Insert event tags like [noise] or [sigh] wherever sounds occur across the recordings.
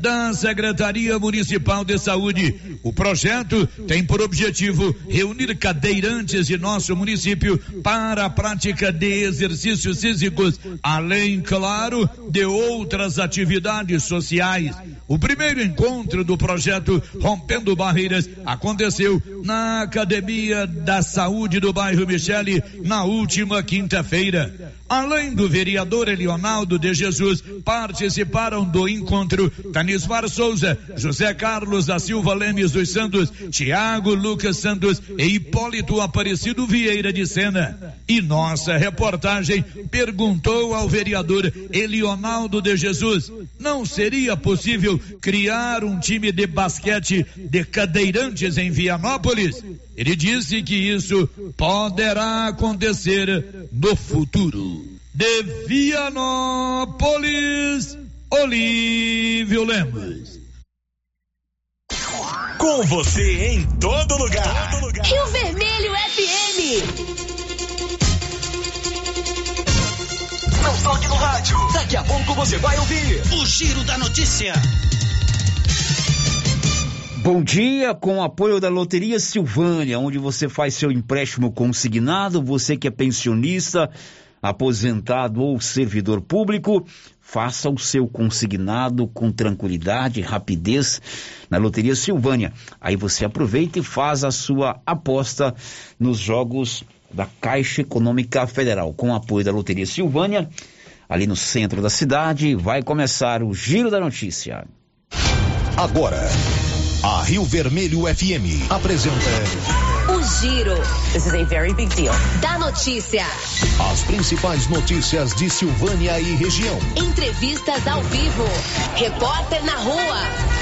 da Secretaria Municipal de Saúde. O projeto tem por objetivo reunir cadeirantes de nosso município para a prática de exercícios físicos, além, claro, de outras atividades sociais. O primeiro encontro do projeto Rompendo Barreiras aconteceu na Academia da Saúde do bairro Michele na última quinta-feira. Além do vereador Elionaldo de Jesus, participaram do encontro Tanismar Souza, José Carlos da Silva Lemes dos Santos, Tiago Lucas Santos e Hipólito Aparecido Vieira de Sena. E nossa reportagem perguntou ao vereador Elionaldo de Jesus: não seria possível criar um time de basquete de cadeirantes em Vianópolis? Ele disse que isso poderá acontecer no futuro. De Vianópolis, Olívio Lemos. Com você em todo lugar. Rio Vermelho FM. Não toque no rádio. Daqui a pouco você vai ouvir o Giro da Notícia. Bom dia, com o apoio da Loteria Silvânia, onde você faz seu empréstimo consignado, você que é pensionista, aposentado ou servidor público, faça o seu consignado com tranquilidade, rapidez na Loteria Silvânia. Aí você aproveita e faz a sua aposta nos jogos da Caixa Econômica Federal, com o apoio da Loteria Silvânia, ali no centro da cidade, vai começar o Giro da Notícia. Agora a Rio Vermelho FM apresenta O Giro. This is a very big deal. Da notícia. As principais notícias de Silvânia e região. Entrevistas ao vivo. Repórter na rua.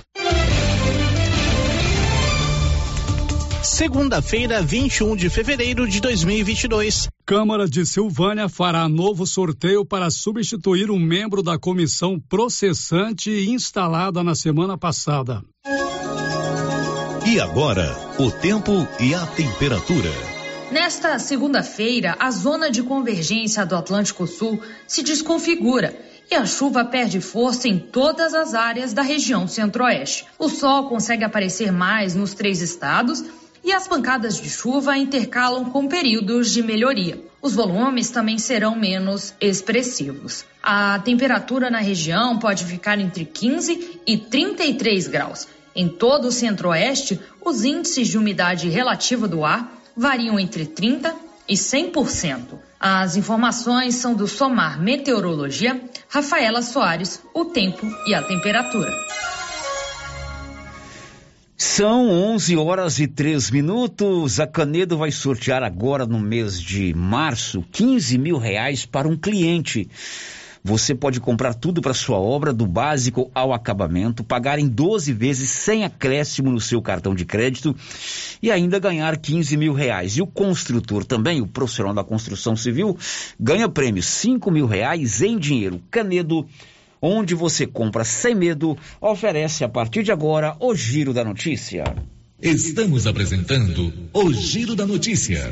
Segunda-feira, 21 de fevereiro de 2022. Câmara de Silvânia fará novo sorteio para substituir um membro da comissão processante instalada na semana passada. E agora, o tempo e a temperatura. Nesta segunda-feira, a zona de convergência do Atlântico Sul se desconfigura e a chuva perde força em todas as áreas da região centro-oeste. O sol consegue aparecer mais nos três estados e as pancadas de chuva intercalam com períodos de melhoria. Os volumes também serão menos expressivos. A temperatura na região pode ficar entre 15 e 33 graus. Em todo o centro-oeste, os índices de umidade relativa do ar variam entre 30 e 100%. As informações são do Somar Meteorologia, Rafaela Soares, o tempo e a temperatura. São 11 horas e 3 minutos. A Canedo vai sortear agora no mês de março 15 mil reais para um cliente. Você pode comprar tudo para sua obra, do básico ao acabamento, pagar em 12 vezes sem acréscimo no seu cartão de crédito e ainda ganhar 15 mil reais. E o construtor também, o profissional da construção civil, ganha prêmio 5 mil reais em dinheiro. Canedo onde você compra sem medo, oferece a partir de agora o Giro da Notícia. Estamos apresentando o Giro da Notícia.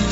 you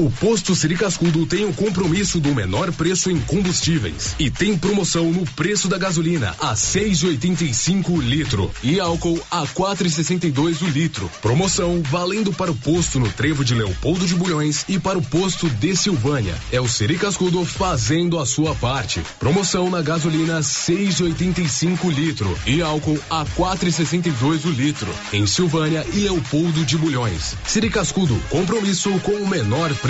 O posto Siri Cascudo tem o compromisso do menor preço em combustíveis e tem promoção no preço da gasolina a 6,85 o litro e álcool a 4,62 o litro. Promoção valendo para o posto no Trevo de Leopoldo de Bulhões e para o posto de Silvânia. É o Siri Cascudo fazendo a sua parte. Promoção na gasolina 6,85 litro e álcool a 4,62 o litro em Silvânia e Leopoldo de Bulhões. Siri Cascudo, compromisso com o menor preço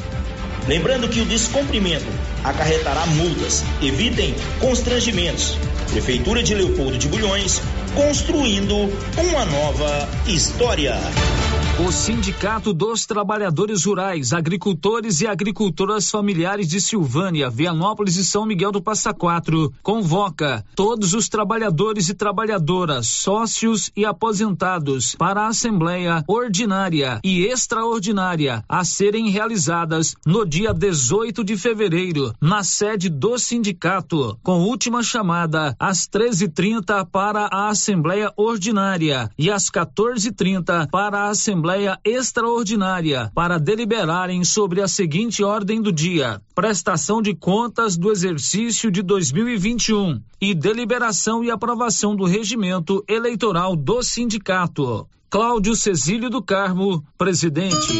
Lembrando que o descumprimento acarretará multas. Evitem constrangimentos. Prefeitura de Leopoldo de Bulhões, construindo uma nova história. O Sindicato dos Trabalhadores Rurais, Agricultores e Agricultoras Familiares de Silvânia, Vianópolis e São Miguel do Passa Quatro convoca todos os trabalhadores e trabalhadoras, sócios e aposentados para a Assembleia Ordinária e Extraordinária a serem realizadas no dia 18 de fevereiro, na sede do sindicato, com última chamada às 13:30 para a Assembleia Ordinária e às 14:30 para a Assembleia Extraordinária para deliberarem sobre a seguinte ordem do dia: prestação de contas do exercício de 2021 e deliberação e aprovação do regimento eleitoral do sindicato. Cláudio Cecílio do Carmo, presidente.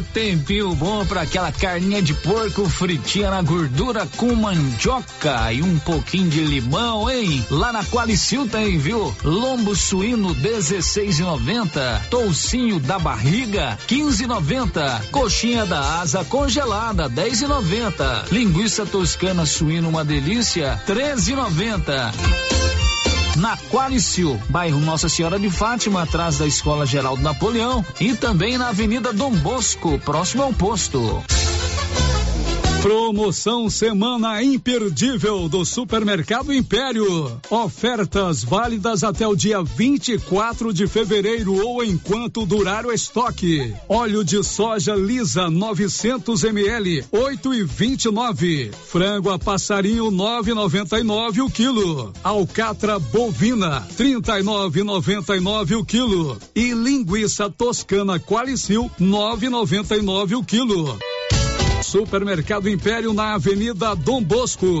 tempinho bom para aquela carninha de porco fritinha na gordura com mandioca e um pouquinho de limão, hein? Lá na Qualicil tem, viu? Lombo suíno 16,90, toucinho da barriga 15,90, coxinha da asa congelada 10,90, linguiça toscana suíno uma delícia 13,90 na Qualicil, bairro Nossa Senhora de Fátima, atrás da Escola Geraldo Napoleão e também na Avenida Dom Bosco, próximo ao posto. Promoção Semana Imperdível do Supermercado Império. Ofertas válidas até o dia 24 de fevereiro ou enquanto durar o estoque. Óleo de soja lisa 900 ml, 8 e 29. Frango a passarinho 9,99 o quilo. Alcatra bovina 39,99 o quilo. E linguiça toscana Qualicil 9,99 o quilo. Supermercado Império na Avenida Dom Bosco.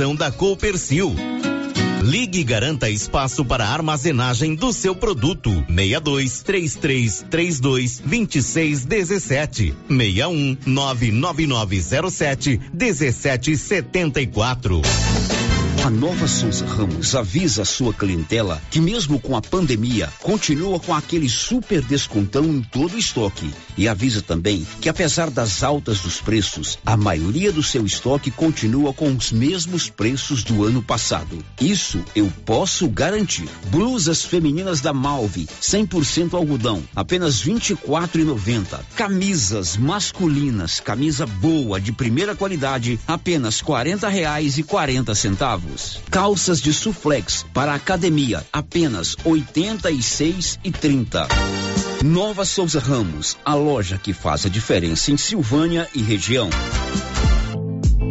da Coopercil. Ligue e garanta espaço para armazenagem do seu produto. 62 33 32 26 17 61 99907 1774. A Nova Souza Ramos avisa a sua clientela que mesmo com a pandemia, continua com aquele super descontão em todo o estoque. E avisa também que apesar das altas dos preços, a maioria do seu estoque continua com os mesmos preços do ano passado. Isso eu posso garantir. Blusas femininas da Malve, 100% algodão, apenas R$ 24,90. Camisas masculinas, camisa boa de primeira qualidade, apenas 40 reais e 40 centavos. Calças de suflex para academia, apenas R$ 86,30. Nova Souza Ramos, a loja que faz a diferença em Silvânia e região.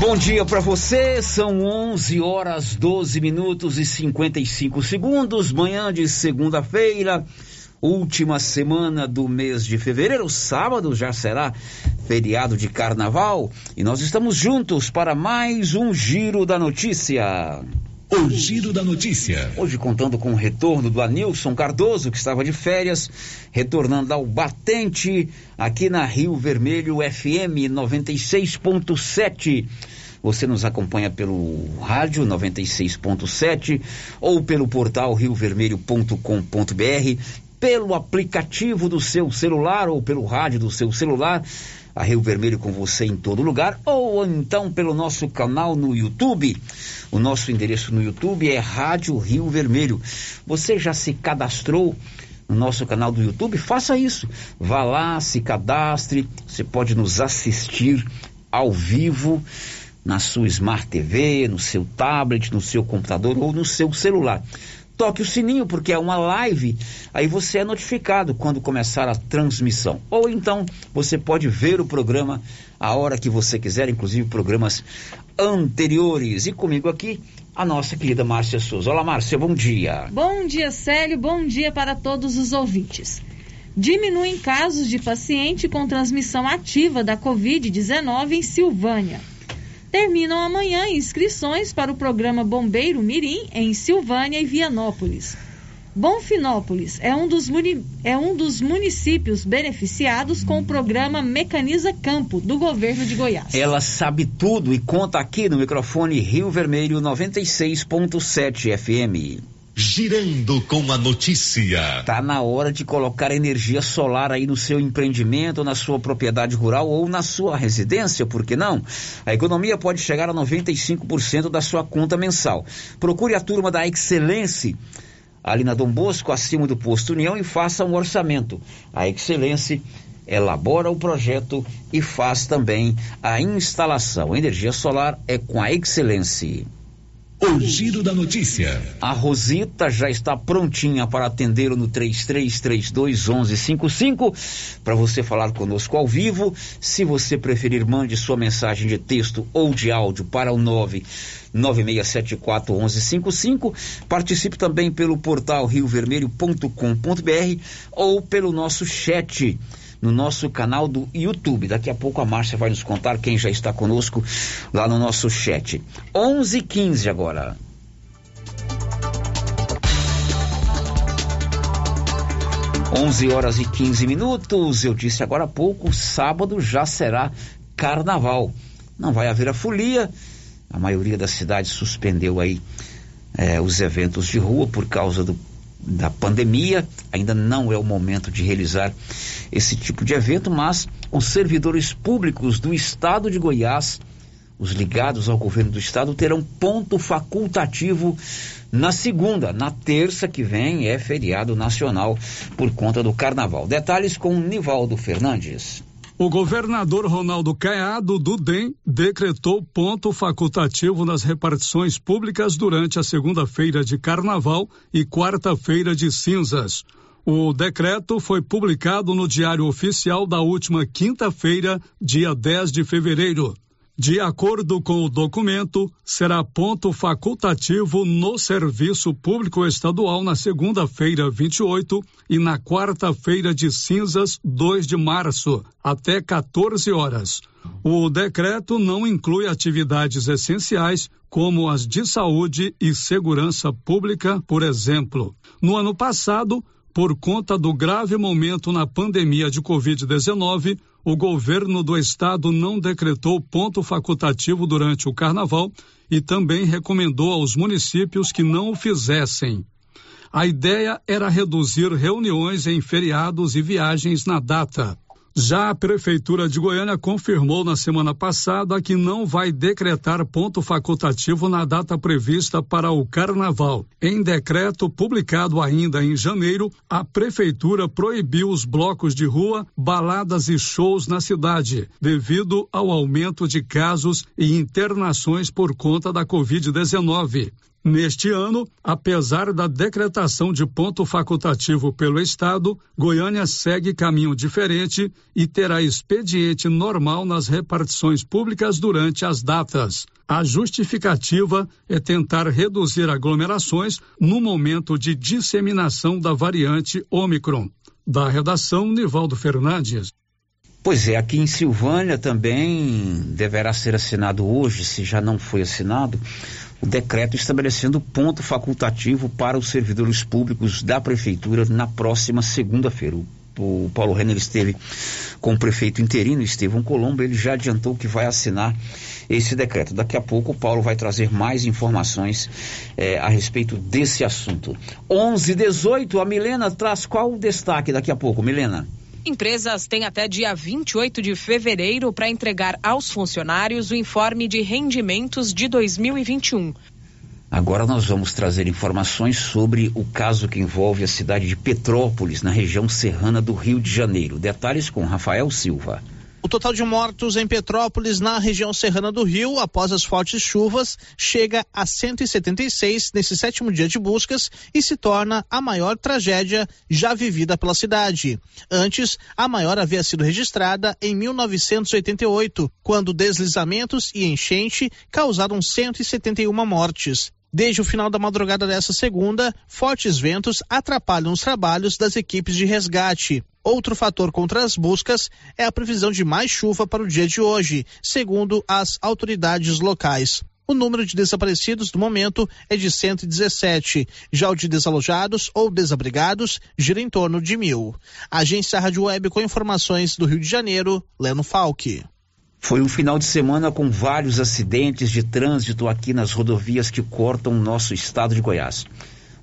Bom dia para você, são 11 horas 12 minutos e 55 segundos, manhã de segunda-feira, última semana do mês de fevereiro, sábado já será feriado de carnaval e nós estamos juntos para mais um Giro da Notícia. O Giro da Notícia. Hoje contando com o retorno do Anilson Cardoso, que estava de férias, retornando ao batente aqui na Rio Vermelho FM 96.7. Você nos acompanha pelo rádio 96.7 ou pelo portal riovermelho.com.br, pelo aplicativo do seu celular ou pelo rádio do seu celular a Rio Vermelho com você em todo lugar, ou então pelo nosso canal no YouTube. O nosso endereço no YouTube é Rádio Rio Vermelho. Você já se cadastrou no nosso canal do YouTube? Faça isso. Vá lá, se cadastre. Você pode nos assistir ao vivo na sua Smart TV, no seu tablet, no seu computador ou no seu celular toque o sininho, porque é uma live, aí você é notificado quando começar a transmissão. Ou então você pode ver o programa a hora que você quiser, inclusive programas anteriores. E comigo aqui, a nossa querida Márcia Souza. Olá, Márcia, bom dia. Bom dia, Célio, bom dia para todos os ouvintes. Diminuem casos de paciente com transmissão ativa da Covid-19 em Silvânia. Terminam amanhã inscrições para o programa Bombeiro Mirim em Silvânia e Vianópolis. Bonfinópolis é um, dos é um dos municípios beneficiados com o programa Mecaniza Campo, do governo de Goiás. Ela sabe tudo e conta aqui no microfone Rio Vermelho 96.7 FM. Girando com a notícia. Tá na hora de colocar energia solar aí no seu empreendimento, na sua propriedade rural ou na sua residência, por que não? A economia pode chegar a 95% da sua conta mensal. Procure a turma da Excelência ali na Dom Bosco, acima do posto União, e faça um orçamento. A Excelência elabora o projeto e faz também a instalação. Energia solar é com a Excelência. O giro da notícia. A Rosita já está prontinha para atendê-lo no 3332 1155 para você falar conosco ao vivo. Se você preferir, mande sua mensagem de texto ou de áudio para o 99674 1155. Participe também pelo portal riovermelho.com.br ou pelo nosso chat no nosso canal do YouTube. Daqui a pouco a Márcia vai nos contar quem já está conosco lá no nosso chat. 11:15 agora. Onze horas e 15 minutos. Eu disse agora há pouco, sábado já será carnaval. Não vai haver a folia. A maioria das cidades suspendeu aí eh, os eventos de rua por causa do da pandemia, ainda não é o momento de realizar esse tipo de evento, mas os servidores públicos do estado de Goiás, os ligados ao governo do estado, terão ponto facultativo na segunda. Na terça que vem é feriado nacional por conta do carnaval. Detalhes com Nivaldo Fernandes. O governador Ronaldo Caiado do DEM decretou ponto facultativo nas repartições públicas durante a segunda-feira de carnaval e quarta-feira de cinzas. O decreto foi publicado no Diário Oficial da última quinta-feira, dia 10 de fevereiro. De acordo com o documento, será ponto facultativo no serviço público estadual na segunda-feira, 28, e na quarta-feira de cinzas, 2 de março, até 14 horas. O decreto não inclui atividades essenciais, como as de saúde e segurança pública, por exemplo. No ano passado, por conta do grave momento na pandemia de Covid-19, o governo do estado não decretou ponto facultativo durante o carnaval e também recomendou aos municípios que não o fizessem. A ideia era reduzir reuniões em feriados e viagens na data. Já a Prefeitura de Goiânia confirmou na semana passada que não vai decretar ponto facultativo na data prevista para o Carnaval. Em decreto publicado ainda em janeiro, a Prefeitura proibiu os blocos de rua, baladas e shows na cidade, devido ao aumento de casos e internações por conta da Covid-19. Neste ano, apesar da decretação de ponto facultativo pelo Estado, Goiânia segue caminho diferente e terá expediente normal nas repartições públicas durante as datas. A justificativa é tentar reduzir aglomerações no momento de disseminação da variante Omicron. Da redação, Nivaldo Fernandes. Pois é, aqui em Silvânia também deverá ser assinado hoje, se já não foi assinado, o decreto estabelecendo ponto facultativo para os servidores públicos da prefeitura na próxima segunda-feira. O, Paulo Renner esteve com o prefeito interino, Estevão Colombo, ele já adiantou que vai assinar esse decreto. Daqui a pouco o Paulo vai trazer mais informações eh, a respeito desse assunto. 11 18 a Milena traz qual o destaque daqui a pouco, Milena? Empresas têm até dia 28 de fevereiro para entregar aos funcionários o informe de rendimentos de 2021. Agora nós vamos trazer informações sobre o caso que envolve a cidade de Petrópolis, na região serrana do Rio de Janeiro. Detalhes com Rafael Silva. O total de mortos em Petrópolis, na região serrana do Rio, após as fortes chuvas, chega a 176 nesse sétimo dia de buscas e se torna a maior tragédia já vivida pela cidade. Antes, a maior havia sido registrada em 1988, quando deslizamentos e enchente causaram 171 mortes. Desde o final da madrugada dessa segunda, fortes ventos atrapalham os trabalhos das equipes de resgate. Outro fator contra as buscas é a previsão de mais chuva para o dia de hoje, segundo as autoridades locais. O número de desaparecidos no momento é de 117. Já o de desalojados ou desabrigados gira em torno de mil. Agência Rádio Web com informações do Rio de Janeiro, Leno Falque. Foi um final de semana com vários acidentes de trânsito aqui nas rodovias que cortam o nosso estado de Goiás.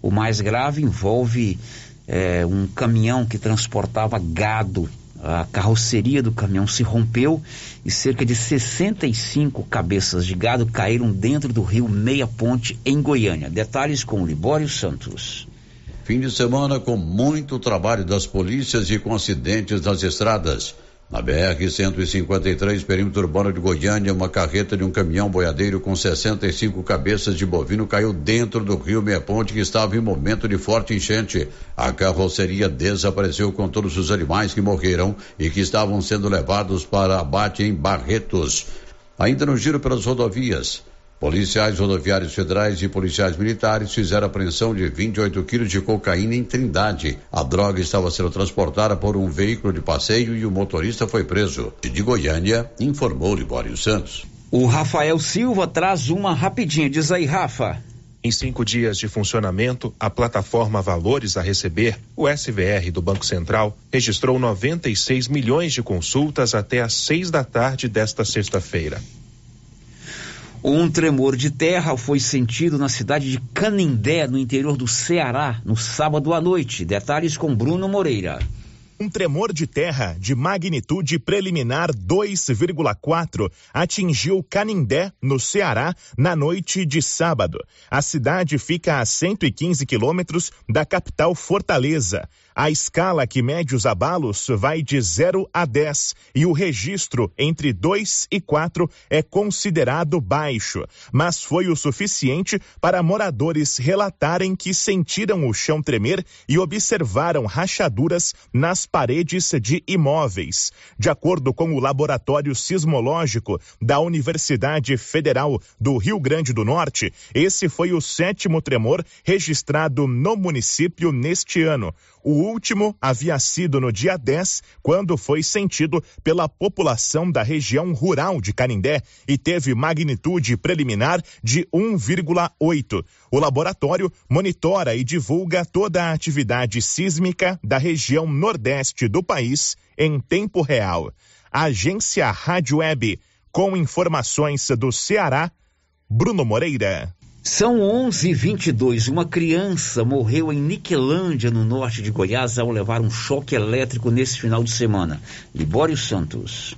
O mais grave envolve é, um caminhão que transportava gado. A carroceria do caminhão se rompeu e cerca de 65 cabeças de gado caíram dentro do rio Meia Ponte, em Goiânia. Detalhes com o Libório Santos. Fim de semana com muito trabalho das polícias e com acidentes nas estradas. Na BR-153, perímetro urbano de Goiânia, uma carreta de um caminhão boiadeiro com 65 cabeças de bovino caiu dentro do rio Meia Ponte, que estava em momento de forte enchente. A carroceria desapareceu com todos os animais que morreram e que estavam sendo levados para abate em Barretos. Ainda no giro pelas rodovias. Policiais rodoviários federais e policiais militares fizeram apreensão de 28 quilos de cocaína em Trindade. A droga estava sendo transportada por um veículo de passeio e o motorista foi preso. De Goiânia, informou Libório Santos. O Rafael Silva traz uma rapidinha. Diz aí, Rafa. Em cinco dias de funcionamento, a plataforma Valores a Receber, o SVR do Banco Central, registrou 96 milhões de consultas até às seis da tarde desta sexta-feira. Um tremor de terra foi sentido na cidade de Canindé, no interior do Ceará, no sábado à noite. Detalhes com Bruno Moreira. Um tremor de terra de magnitude preliminar 2,4 atingiu Canindé, no Ceará, na noite de sábado. A cidade fica a 115 quilômetros da capital Fortaleza. A escala que mede os abalos vai de 0 a 10 e o registro entre 2 e 4 é considerado baixo, mas foi o suficiente para moradores relatarem que sentiram o chão tremer e observaram rachaduras nas paredes de imóveis. De acordo com o Laboratório Sismológico da Universidade Federal do Rio Grande do Norte, esse foi o sétimo tremor registrado no município neste ano. O último havia sido no dia 10, quando foi sentido pela população da região rural de Canindé e teve magnitude preliminar de 1,8. O laboratório monitora e divulga toda a atividade sísmica da região nordeste do país em tempo real. Agência Rádio Web, com informações do Ceará, Bruno Moreira. São 11:22. Uma criança morreu em Niquelândia, no norte de Goiás, ao levar um choque elétrico nesse final de semana. Libório Santos.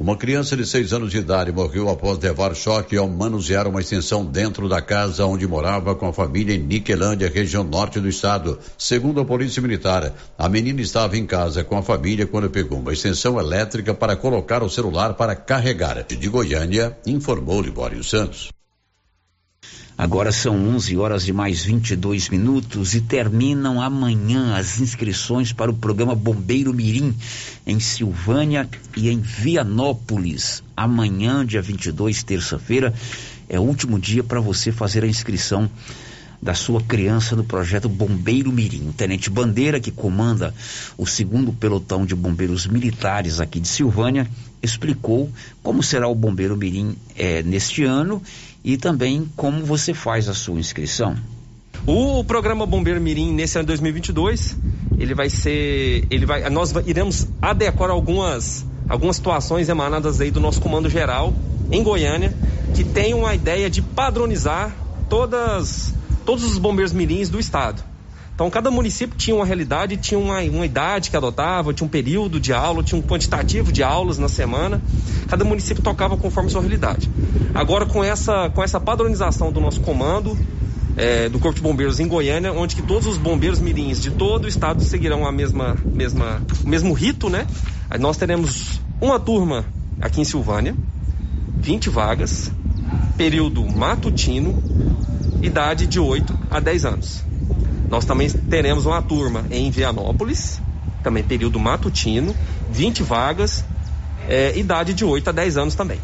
Uma criança de seis anos de idade morreu após levar choque ao manusear uma extensão dentro da casa onde morava com a família em Niquelândia, região norte do estado. Segundo a Polícia Militar, a menina estava em casa com a família quando pegou uma extensão elétrica para colocar o celular para carregar. De Goiânia, informou Libório Santos. Agora são 11 horas e mais 22 minutos e terminam amanhã as inscrições para o programa Bombeiro Mirim em Silvânia e em Vianópolis. Amanhã, dia 22, terça-feira, é o último dia para você fazer a inscrição da sua criança no projeto Bombeiro Mirim. O tenente Bandeira, que comanda o segundo pelotão de bombeiros militares aqui de Silvânia, explicou como será o Bombeiro Mirim é, neste ano e também como você faz a sua inscrição. O programa Bombeiro Mirim nesse ano 2022, ele vai ser, ele vai, nós iremos adequar algumas algumas situações emanadas aí do nosso comando geral em Goiânia, que tem uma ideia de padronizar todas todos os bombeiros mirins do estado. Então, cada município tinha uma realidade, tinha uma, uma idade que adotava, tinha um período de aula, tinha um quantitativo de aulas na semana. Cada município tocava conforme sua realidade. Agora, com essa, com essa padronização do nosso comando, é, do Corpo de Bombeiros em Goiânia, onde que todos os bombeiros mirins de todo o estado seguirão a mesma, mesma, o mesmo rito, né? Nós teremos uma turma aqui em Silvânia, 20 vagas, período matutino, idade de 8 a 10 anos. Nós também teremos uma turma em Vianópolis, também período matutino, 20 vagas, é, idade de 8 a 10 anos também.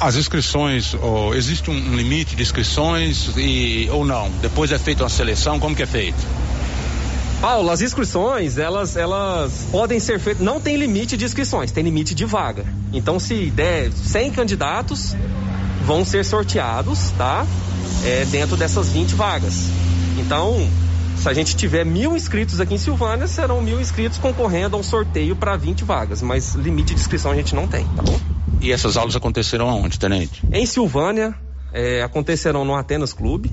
As inscrições, oh, existe um limite de inscrições e, ou não? Depois é feita uma seleção, como que é feito? Paulo, as inscrições, elas, elas podem ser feitas, não tem limite de inscrições, tem limite de vaga. Então, se der 100 candidatos, vão ser sorteados, tá? É, dentro dessas 20 vagas. Então, se a gente tiver mil inscritos aqui em Silvânia, serão mil inscritos concorrendo a um sorteio para 20 vagas, mas limite de inscrição a gente não tem, tá bom? E essas aulas acontecerão aonde, Tenente? Em Silvânia, é, acontecerão no Atenas Clube.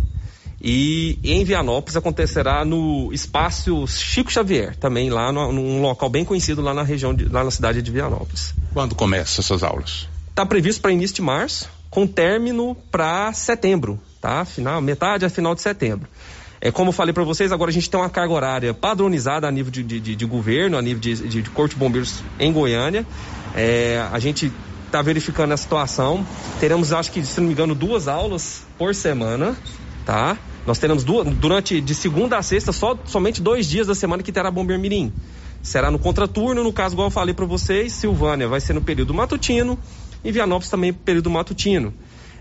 E em Vianópolis acontecerá no espaço Chico Xavier, também lá no, num local bem conhecido lá na região, de, lá na cidade de Vianópolis. Quando começam essas aulas? Está previsto para início de março, com término para setembro, tá? Final, metade a final de setembro. É, como eu falei para vocês, agora a gente tem uma carga horária padronizada a nível de, de, de governo, a nível de, de, de Corpo de Bombeiros em Goiânia. É, a gente está verificando a situação. Teremos, acho que, se não me engano, duas aulas por semana, tá? Nós teremos duas, durante de segunda a sexta, só, somente dois dias da semana que terá Bombeiro Mirim. Será no contraturno, no caso, igual eu falei para vocês, Silvânia vai ser no período matutino e Vianópolis também período matutino.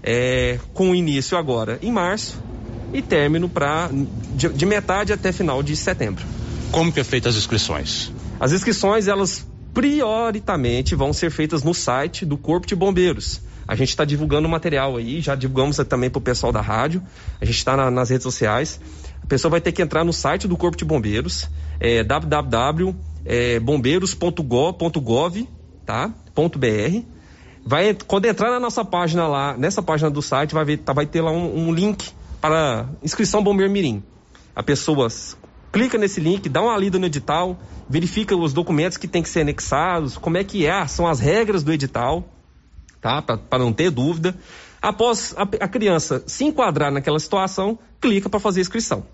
É, com início agora em março e término para de, de metade até final de setembro. Como que é feita as inscrições? As inscrições, elas prioritariamente vão ser feitas no site do Corpo de Bombeiros. A gente está divulgando material aí, já divulgamos também para o pessoal da rádio, a gente está na, nas redes sociais. A pessoa vai ter que entrar no site do Corpo de Bombeiros, é, www.bombeiros.gov, tá? .br. Vai, quando entrar na nossa página lá, nessa página do site, vai, ver, tá, vai ter lá um, um link para inscrição Bombeiro Mirim. A pessoa clica nesse link, dá uma lida no edital, verifica os documentos que tem que ser anexados, como é que é, são as regras do edital, tá? Para não ter dúvida. Após a, a, criança se enquadrar naquela situação, clica para fazer a inscrição.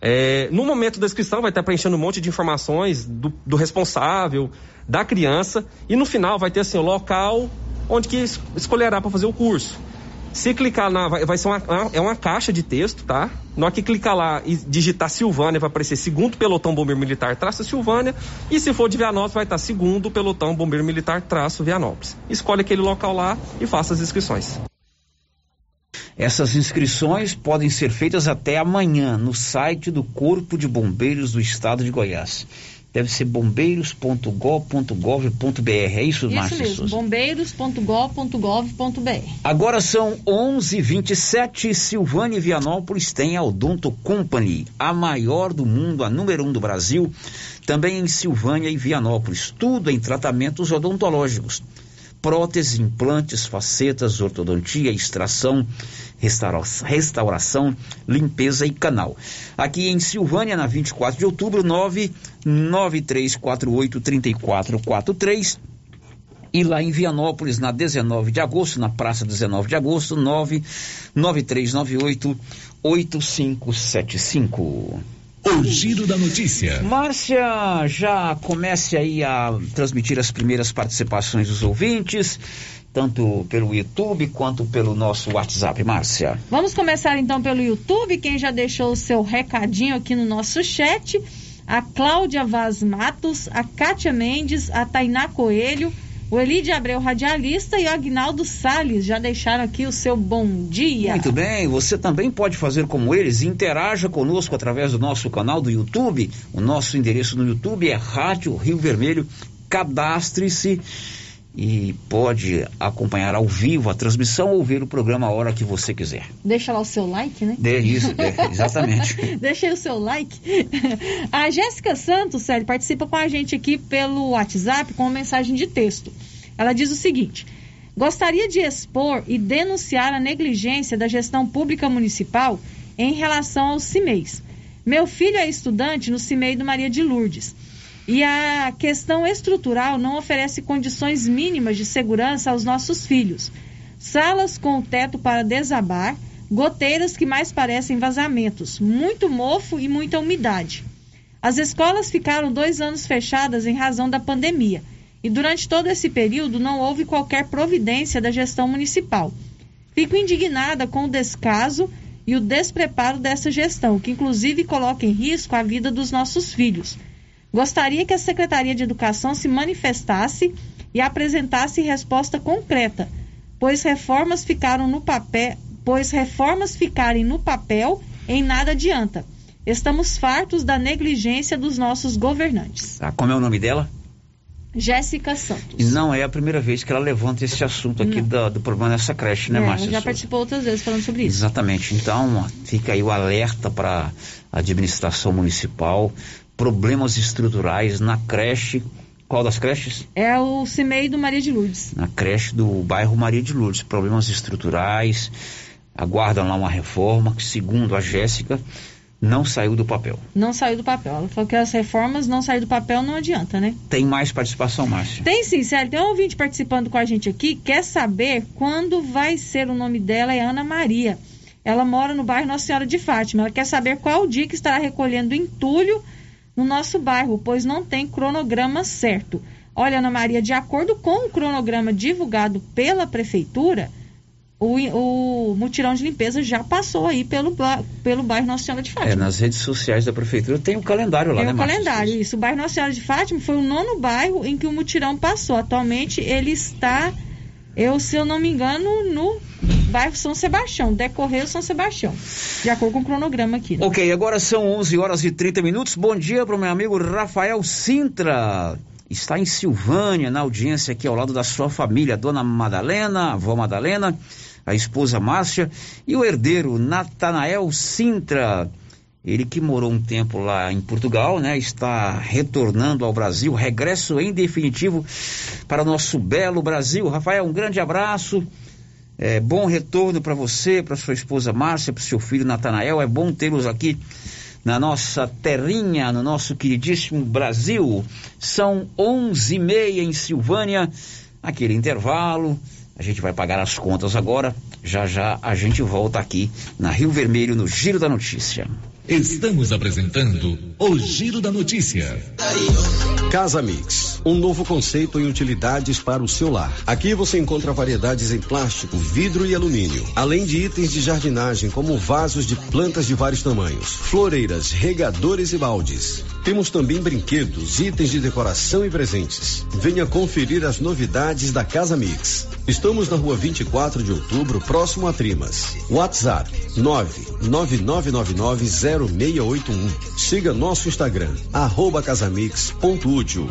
É, no momento da inscrição, vai estar preenchendo um monte de informações do, do responsável, da criança, e no final vai ter assim, o local onde que escolherá para fazer o curso. Se clicar na. Vai, vai ser uma, é uma caixa de texto, tá? Na hora que clicar lá e digitar Silvânia, vai aparecer segundo pelotão bombeiro militar traço Silvânia. E se for de Vianópolis, vai estar segundo pelotão bombeiro militar traço Vianópolis. Escolhe aquele local lá e faça as inscrições. Essas inscrições podem ser feitas até amanhã no site do Corpo de Bombeiros do Estado de Goiás deve ser bombeiros.gov.br. É isso, isso Márcia mesmo, bombeiros.gov.br. Agora são 11:27. Silvânia Vianópolis tem a Odonto Company, a maior do mundo, a número um do Brasil. Também em Silvânia e Vianópolis, tudo em tratamentos odontológicos próteses, implantes, facetas, ortodontia, extração, restauração, limpeza e canal. Aqui em Silvânia, na 24 de outubro, 99348 3443. E lá em Vianópolis, na 19 de agosto, na praça 19 de agosto, 99398 8575. O giro da notícia. Márcia, já comece aí a transmitir as primeiras participações dos ouvintes, tanto pelo YouTube quanto pelo nosso WhatsApp, Márcia. Vamos começar então pelo YouTube, quem já deixou o seu recadinho aqui no nosso chat, a Cláudia Vaz Matos, a Kátia Mendes, a Tainá Coelho, o Elide Abreu, radialista, e o Agnaldo Sales já deixaram aqui o seu bom dia. Muito bem, você também pode fazer como eles, interaja conosco através do nosso canal do YouTube. O nosso endereço no YouTube é Rádio Rio Vermelho. Cadastre-se e pode acompanhar ao vivo a transmissão ou ver o programa a hora que você quiser. Deixa lá o seu like, né? É isso, [laughs] exatamente. [laughs] Deixa aí o seu like. A Jéssica Santos, Sérgio, participa com a gente aqui pelo WhatsApp com uma mensagem de texto. Ela diz o seguinte: Gostaria de expor e denunciar a negligência da gestão pública municipal em relação aos CIMEIs. Meu filho é estudante no CIMEI do Maria de Lourdes e a questão estrutural não oferece condições mínimas de segurança aos nossos filhos. Salas com o teto para desabar, Goteiras que mais parecem vazamentos, muito mofo e muita umidade. As escolas ficaram dois anos fechadas em razão da pandemia e durante todo esse período não houve qualquer providência da gestão municipal. Fico indignada com o descaso e o despreparo dessa gestão, que inclusive coloca em risco a vida dos nossos filhos. Gostaria que a Secretaria de Educação se manifestasse e apresentasse resposta concreta, pois reformas ficaram no papel, pois reformas ficarem no papel em nada adianta. Estamos fartos da negligência dos nossos governantes. Tá, como é o nome dela? Jéssica Santos. E não é a primeira vez que ela levanta esse assunto aqui do, do, problema dessa creche, né, é, Márcia? Já participou outras vezes falando sobre isso. Exatamente. Então, fica aí o alerta para a administração municipal. Problemas estruturais na creche. Qual das creches? É o CIMEI do Maria de Lourdes. Na creche do bairro Maria de Lourdes. Problemas estruturais. Aguardam lá uma reforma que, segundo a Jéssica, não saiu do papel. Não saiu do papel. Ela falou que as reformas não sair do papel não adianta, né? Tem mais participação, Márcio? Tem sim, sério. Tem um ouvinte participando com a gente aqui, quer saber quando vai ser o nome dela, é Ana Maria. Ela mora no bairro Nossa Senhora de Fátima. Ela quer saber qual o dia que estará recolhendo entulho no nosso bairro, pois não tem cronograma certo. Olha, Ana Maria, de acordo com o cronograma divulgado pela prefeitura, o, o mutirão de limpeza já passou aí pelo, pelo bairro Nossa Senhora de Fátima. É, nas redes sociais da prefeitura tem um calendário lá, tem né, um calendário, isso. O bairro Nossa Senhora de Fátima foi o nono bairro em que o mutirão passou. Atualmente ele está, eu se eu não me engano, no bairro São Sebastião, decorreu São Sebastião, de acordo com o cronograma aqui. Né? Ok, agora são 11 horas e 30 minutos. Bom dia para o meu amigo Rafael Sintra. Está em Silvânia, na audiência aqui ao lado da sua família, Dona Madalena, avó Madalena, a esposa Márcia e o herdeiro Natanael Sintra. Ele que morou um tempo lá em Portugal, né? Está retornando ao Brasil, regresso em definitivo para o nosso belo Brasil. Rafael, um grande abraço. É, bom retorno para você, para sua esposa Márcia, para seu filho Natanael. É bom tê-los aqui na nossa terrinha, no nosso queridíssimo Brasil. São onze e meia em Silvânia. Aquele intervalo, a gente vai pagar as contas agora. Já já a gente volta aqui na Rio Vermelho, no Giro da Notícia. Estamos apresentando o Giro da Notícia. Casa Mix, um novo conceito em utilidades para o seu lar. Aqui você encontra variedades em plástico, vidro e alumínio, além de itens de jardinagem como vasos de plantas de vários tamanhos, floreiras, regadores e baldes. Temos também brinquedos, itens de decoração e presentes. Venha conferir as novidades da Casa Mix. Estamos na rua 24 de outubro, próximo a Trimas. WhatsApp 999990681. Siga nosso Instagram, arroba casamix.útil.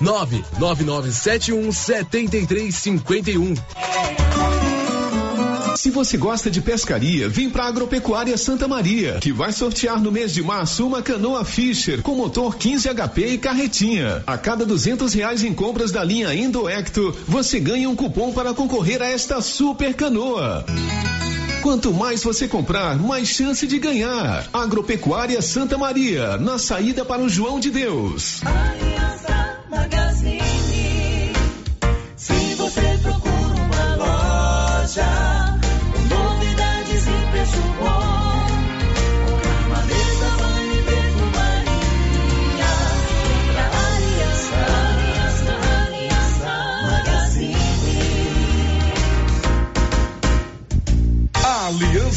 99971 7351. Se você gosta de pescaria, vem para Agropecuária Santa Maria, que vai sortear no mês de março uma canoa Fisher com motor 15 HP e carretinha. A cada duzentos reais em compras da linha Indoecto, você ganha um cupom para concorrer a esta super canoa. Quanto mais você comprar, mais chance de ganhar. Agropecuária Santa Maria, na saída para o João de Deus. Aliança Magazine.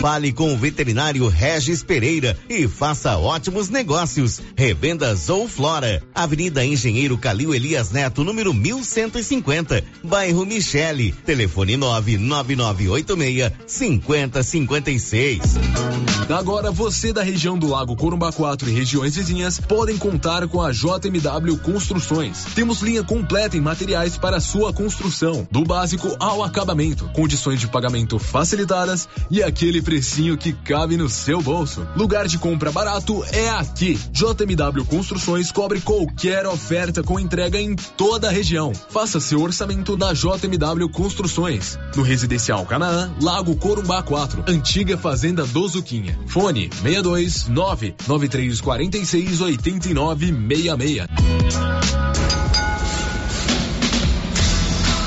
Fale com o veterinário Regis Pereira e faça ótimos negócios. Revendas ou Flora, Avenida Engenheiro Calil Elias Neto, número 1150, bairro Michele. Telefone 99986 5056. Agora você da região do Lago Corumbá 4 e regiões vizinhas podem contar com a JMW Construções. Temos linha completa em materiais para sua construção, do básico ao acabamento, condições de pagamento facilitadas e aquele precinho que cabe no seu bolso. Lugar de compra barato é aqui. JMW Construções cobre qualquer oferta com entrega em toda a região. Faça seu orçamento na JMW Construções. No Residencial Canaã, Lago Corumbá 4, antiga Fazenda do Zuquinha. Fone 62 99346 8966.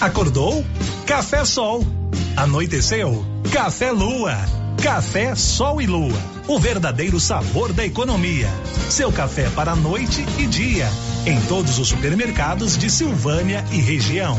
Acordou? Café Sol. Anoiteceu? Café Lua. Café Sol e Lua. O verdadeiro sabor da economia. Seu café para noite e dia. Em todos os supermercados de Silvânia e região.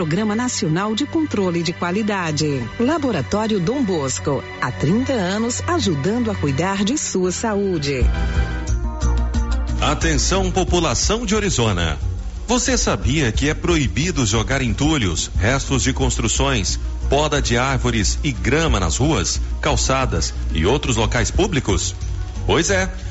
Nacional de Controle de Qualidade. Laboratório Dom Bosco, há 30 anos ajudando a cuidar de sua saúde. Atenção população de Orizona. Você sabia que é proibido jogar entulhos, restos de construções, poda de árvores e grama nas ruas, calçadas e outros locais públicos? Pois é.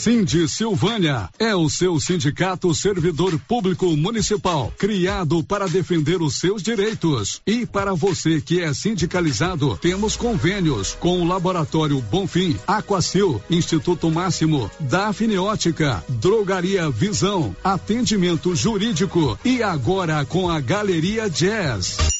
Cindy Silvânia é o seu sindicato servidor público municipal, criado para defender os seus direitos. E para você que é sindicalizado, temos convênios com o Laboratório Bonfim, Aquacil, Instituto Máximo, Dafniótica, Drogaria Visão, Atendimento Jurídico e agora com a Galeria Jazz.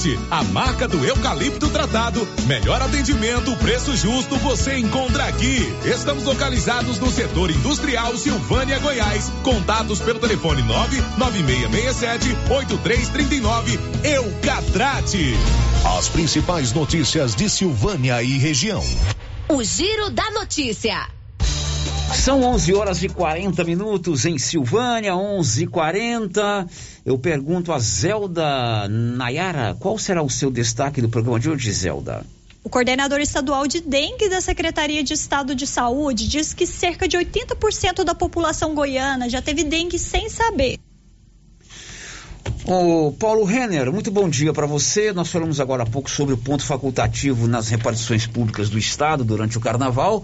Eucatrate, a marca do eucalipto tratado. Melhor atendimento, preço justo, você encontra aqui. Estamos localizados no setor industrial Silvânia, Goiás. Contatos pelo telefone 99667 8339. Eucatrate. As principais notícias de Silvânia e região. O Giro da Notícia. São 11 horas e 40 minutos em Silvânia, 11 e 40 Eu pergunto a Zelda Nayara, qual será o seu destaque do programa de hoje, Zelda? O coordenador estadual de dengue da Secretaria de Estado de Saúde diz que cerca de 80% da população goiana já teve dengue sem saber. Ô, Paulo Renner, muito bom dia para você. Nós falamos agora há pouco sobre o ponto facultativo nas repartições públicas do Estado durante o Carnaval.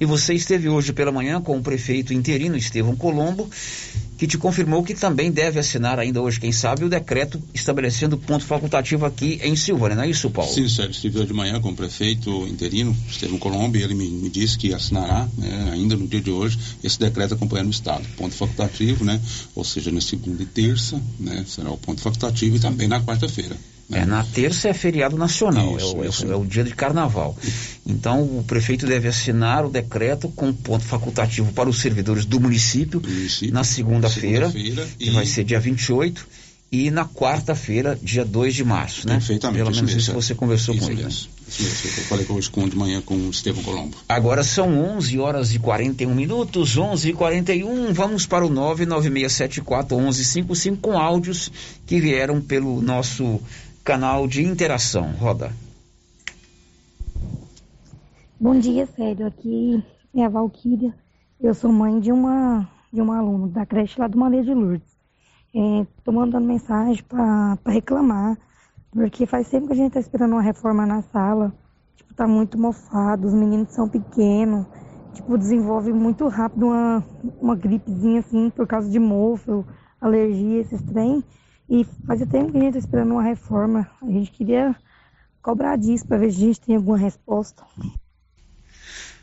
E você esteve hoje pela manhã com o prefeito interino, Estevão Colombo, que te confirmou que também deve assinar ainda hoje, quem sabe, o decreto estabelecendo ponto facultativo aqui em Silvânia, não é isso, Paulo? Sim, Sérgio, estive hoje de manhã com o prefeito interino, Estevão Colombo, e ele me, me disse que assinará, né, ainda no dia de hoje, esse decreto acompanhando o Estado. Ponto facultativo, né? Ou seja, na segunda e terça, né? Será o ponto facultativo e também na quarta-feira. É, na terça é feriado nacional, Isso, é, o, é o- isso. é o dia de carnaval. Então o prefeito deve assinar o decreto com ponto facultativo para os servidores do município, na segunda-feira, Segunda-feira que e- vai ser dia 28, e na quarta-feira, dia 2 de março, né? Perfeitamente. Pelo isso menos isso é. você conversou Isso com ele. né? Isso. Eu falei com, de manhã com o Estevão Colombo. Agora são 11 horas e 41 minutos, 11 e 41. Vamos para o 996741155 com áudios que vieram pelo nosso canal de interação. Roda. Bom dia, Sério. Aqui é a Valquíria. Eu sou mãe de uma de um aluno da creche lá do Maria de Lourdes. Estou mandando mensagem para reclamar, porque faz tempo que a gente está esperando uma reforma na sala. Tipo, tá muito mofado, os meninos são pequenos. Tipo, desenvolve muito rápido uma, uma gripezinha assim, por causa de mofo, alergia, esses trem. E faz tempo que a gente está esperando uma reforma. A gente queria cobrar disso para ver se a gente tem alguma resposta.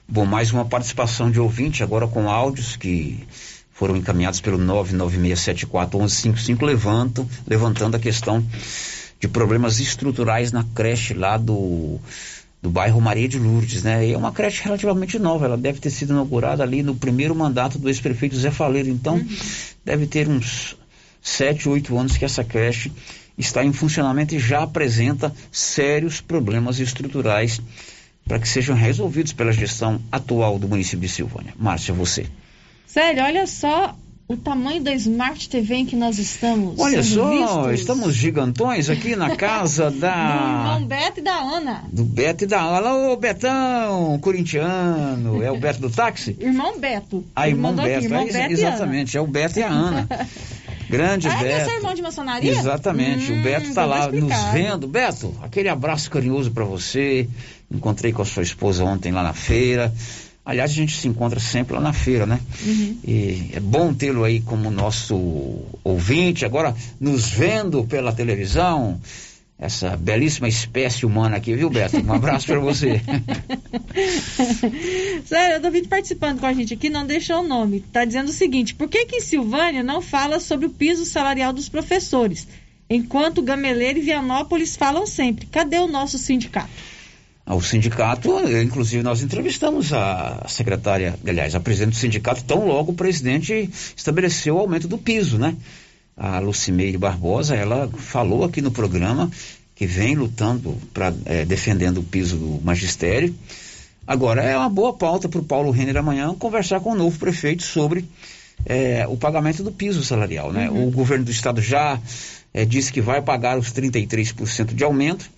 Bom, mais uma participação de ouvinte, agora com áudios que foram encaminhados pelo 996741155, levantam, levantando a questão de problemas estruturais na creche lá do, do bairro Maria de Lourdes, né? E é uma creche relativamente nova, ela deve ter sido inaugurada ali no primeiro mandato do ex-prefeito Zé Faleiro, então deve ter uns sete, oito anos que essa creche está em funcionamento e já apresenta sérios problemas estruturais para que sejam resolvidos pela gestão atual do município de Silvânia. Márcia, você. Sério, olha só o tamanho da Smart TV em que nós estamos. Olha só, vistos. estamos gigantões aqui na [laughs] casa Do da. irmão Beto e da Ana. Do Beto e da Ana. Ô, Betão, corintiano. É o Beto do táxi? [laughs] Irmão Beto. Ah, irmão Beto. irmão é, Beto exatamente, é o Beto e a Ana. [laughs] Grande Ah, é Beto. seu irmão de maçonaria? Exatamente, o Hum, Beto está então lá nos vendo. Beto, aquele abraço carinhoso para você. Encontrei com a sua esposa ontem lá na feira. Aliás, a gente se encontra sempre lá na feira, né? Uhum. E é bom tê-lo aí como nosso ouvinte, agora nos vendo pela televisão, essa belíssima espécie humana aqui, viu, Beto? Um abraço para você. [laughs] Sério, eu tô vindo participando com a gente aqui, não deixou o nome. Tá dizendo o seguinte: por que que em Silvânia não fala sobre o piso salarial dos professores? Enquanto Gameleira e Vianópolis falam sempre. Cadê o nosso sindicato? O sindicato, inclusive nós entrevistamos a secretária, aliás, a presidente do sindicato, tão logo o presidente estabeleceu o aumento do piso, né? A Lucimeire Barbosa, ela falou aqui no programa que vem lutando, pra, é, defendendo o piso do magistério. Agora, é uma boa pauta para o Paulo Renner amanhã conversar com o novo prefeito sobre é, o pagamento do piso salarial, né? Uhum. O governo do estado já é, disse que vai pagar os 33% de aumento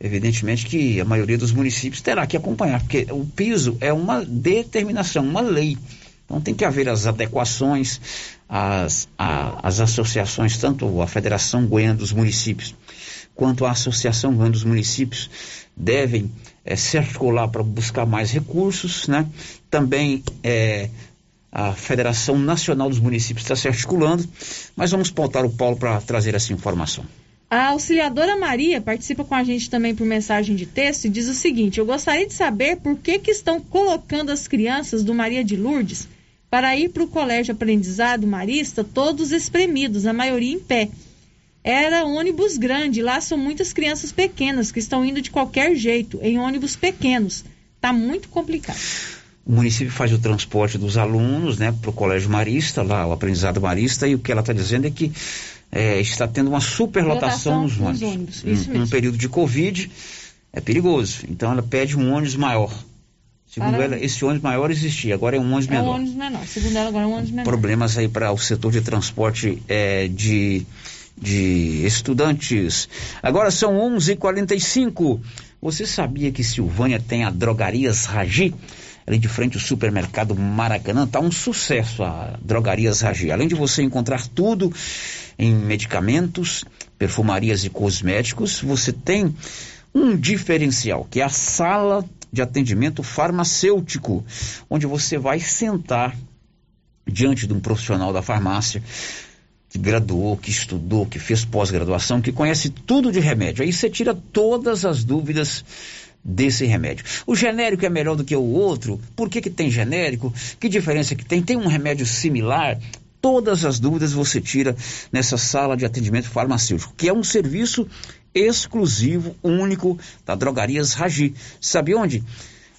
evidentemente que a maioria dos municípios terá que acompanhar, porque o piso é uma determinação, uma lei. Então tem que haver as adequações, as, a, as associações, tanto a Federação Goiana dos Municípios quanto a Associação Goiana dos Municípios devem é, se articular para buscar mais recursos, né? Também é, a Federação Nacional dos Municípios está se articulando, mas vamos pautar o Paulo para trazer essa informação. A auxiliadora Maria participa com a gente também por mensagem de texto e diz o seguinte: Eu gostaria de saber por que, que estão colocando as crianças do Maria de Lourdes para ir para o colégio aprendizado marista, todos espremidos, a maioria em pé. Era ônibus grande, lá são muitas crianças pequenas que estão indo de qualquer jeito, em ônibus pequenos. Tá muito complicado. O município faz o transporte dos alunos, né, para o colégio marista, lá, o aprendizado marista, e o que ela está dizendo é que é, está tendo uma superlotação nos ônibus. ônibus, isso Um, um período de Covid é perigoso. Então ela pede um ônibus maior. Segundo Para- ela, esse ônibus maior existia, agora é um ônibus É um menor. ônibus menor. Segundo ela, agora é um ônibus menor. Problemas aí para o setor de transporte é, de, de estudantes. Agora são 11h45. Você sabia que Silvânia tem a Drogarias Ragi? Ali de frente ao supermercado Maracanã, tá um sucesso a Drogarias Ragi. Além de você encontrar tudo em medicamentos, perfumarias e cosméticos, você tem um diferencial, que é a sala de atendimento farmacêutico, onde você vai sentar diante de um profissional da farmácia que graduou, que estudou, que fez pós-graduação, que conhece tudo de remédio. Aí você tira todas as dúvidas desse remédio. O genérico é melhor do que o outro? Por que, que tem genérico? Que diferença que tem? Tem um remédio similar? Todas as dúvidas você tira nessa sala de atendimento farmacêutico, que é um serviço exclusivo, único da Drogarias Ragi. Sabe onde?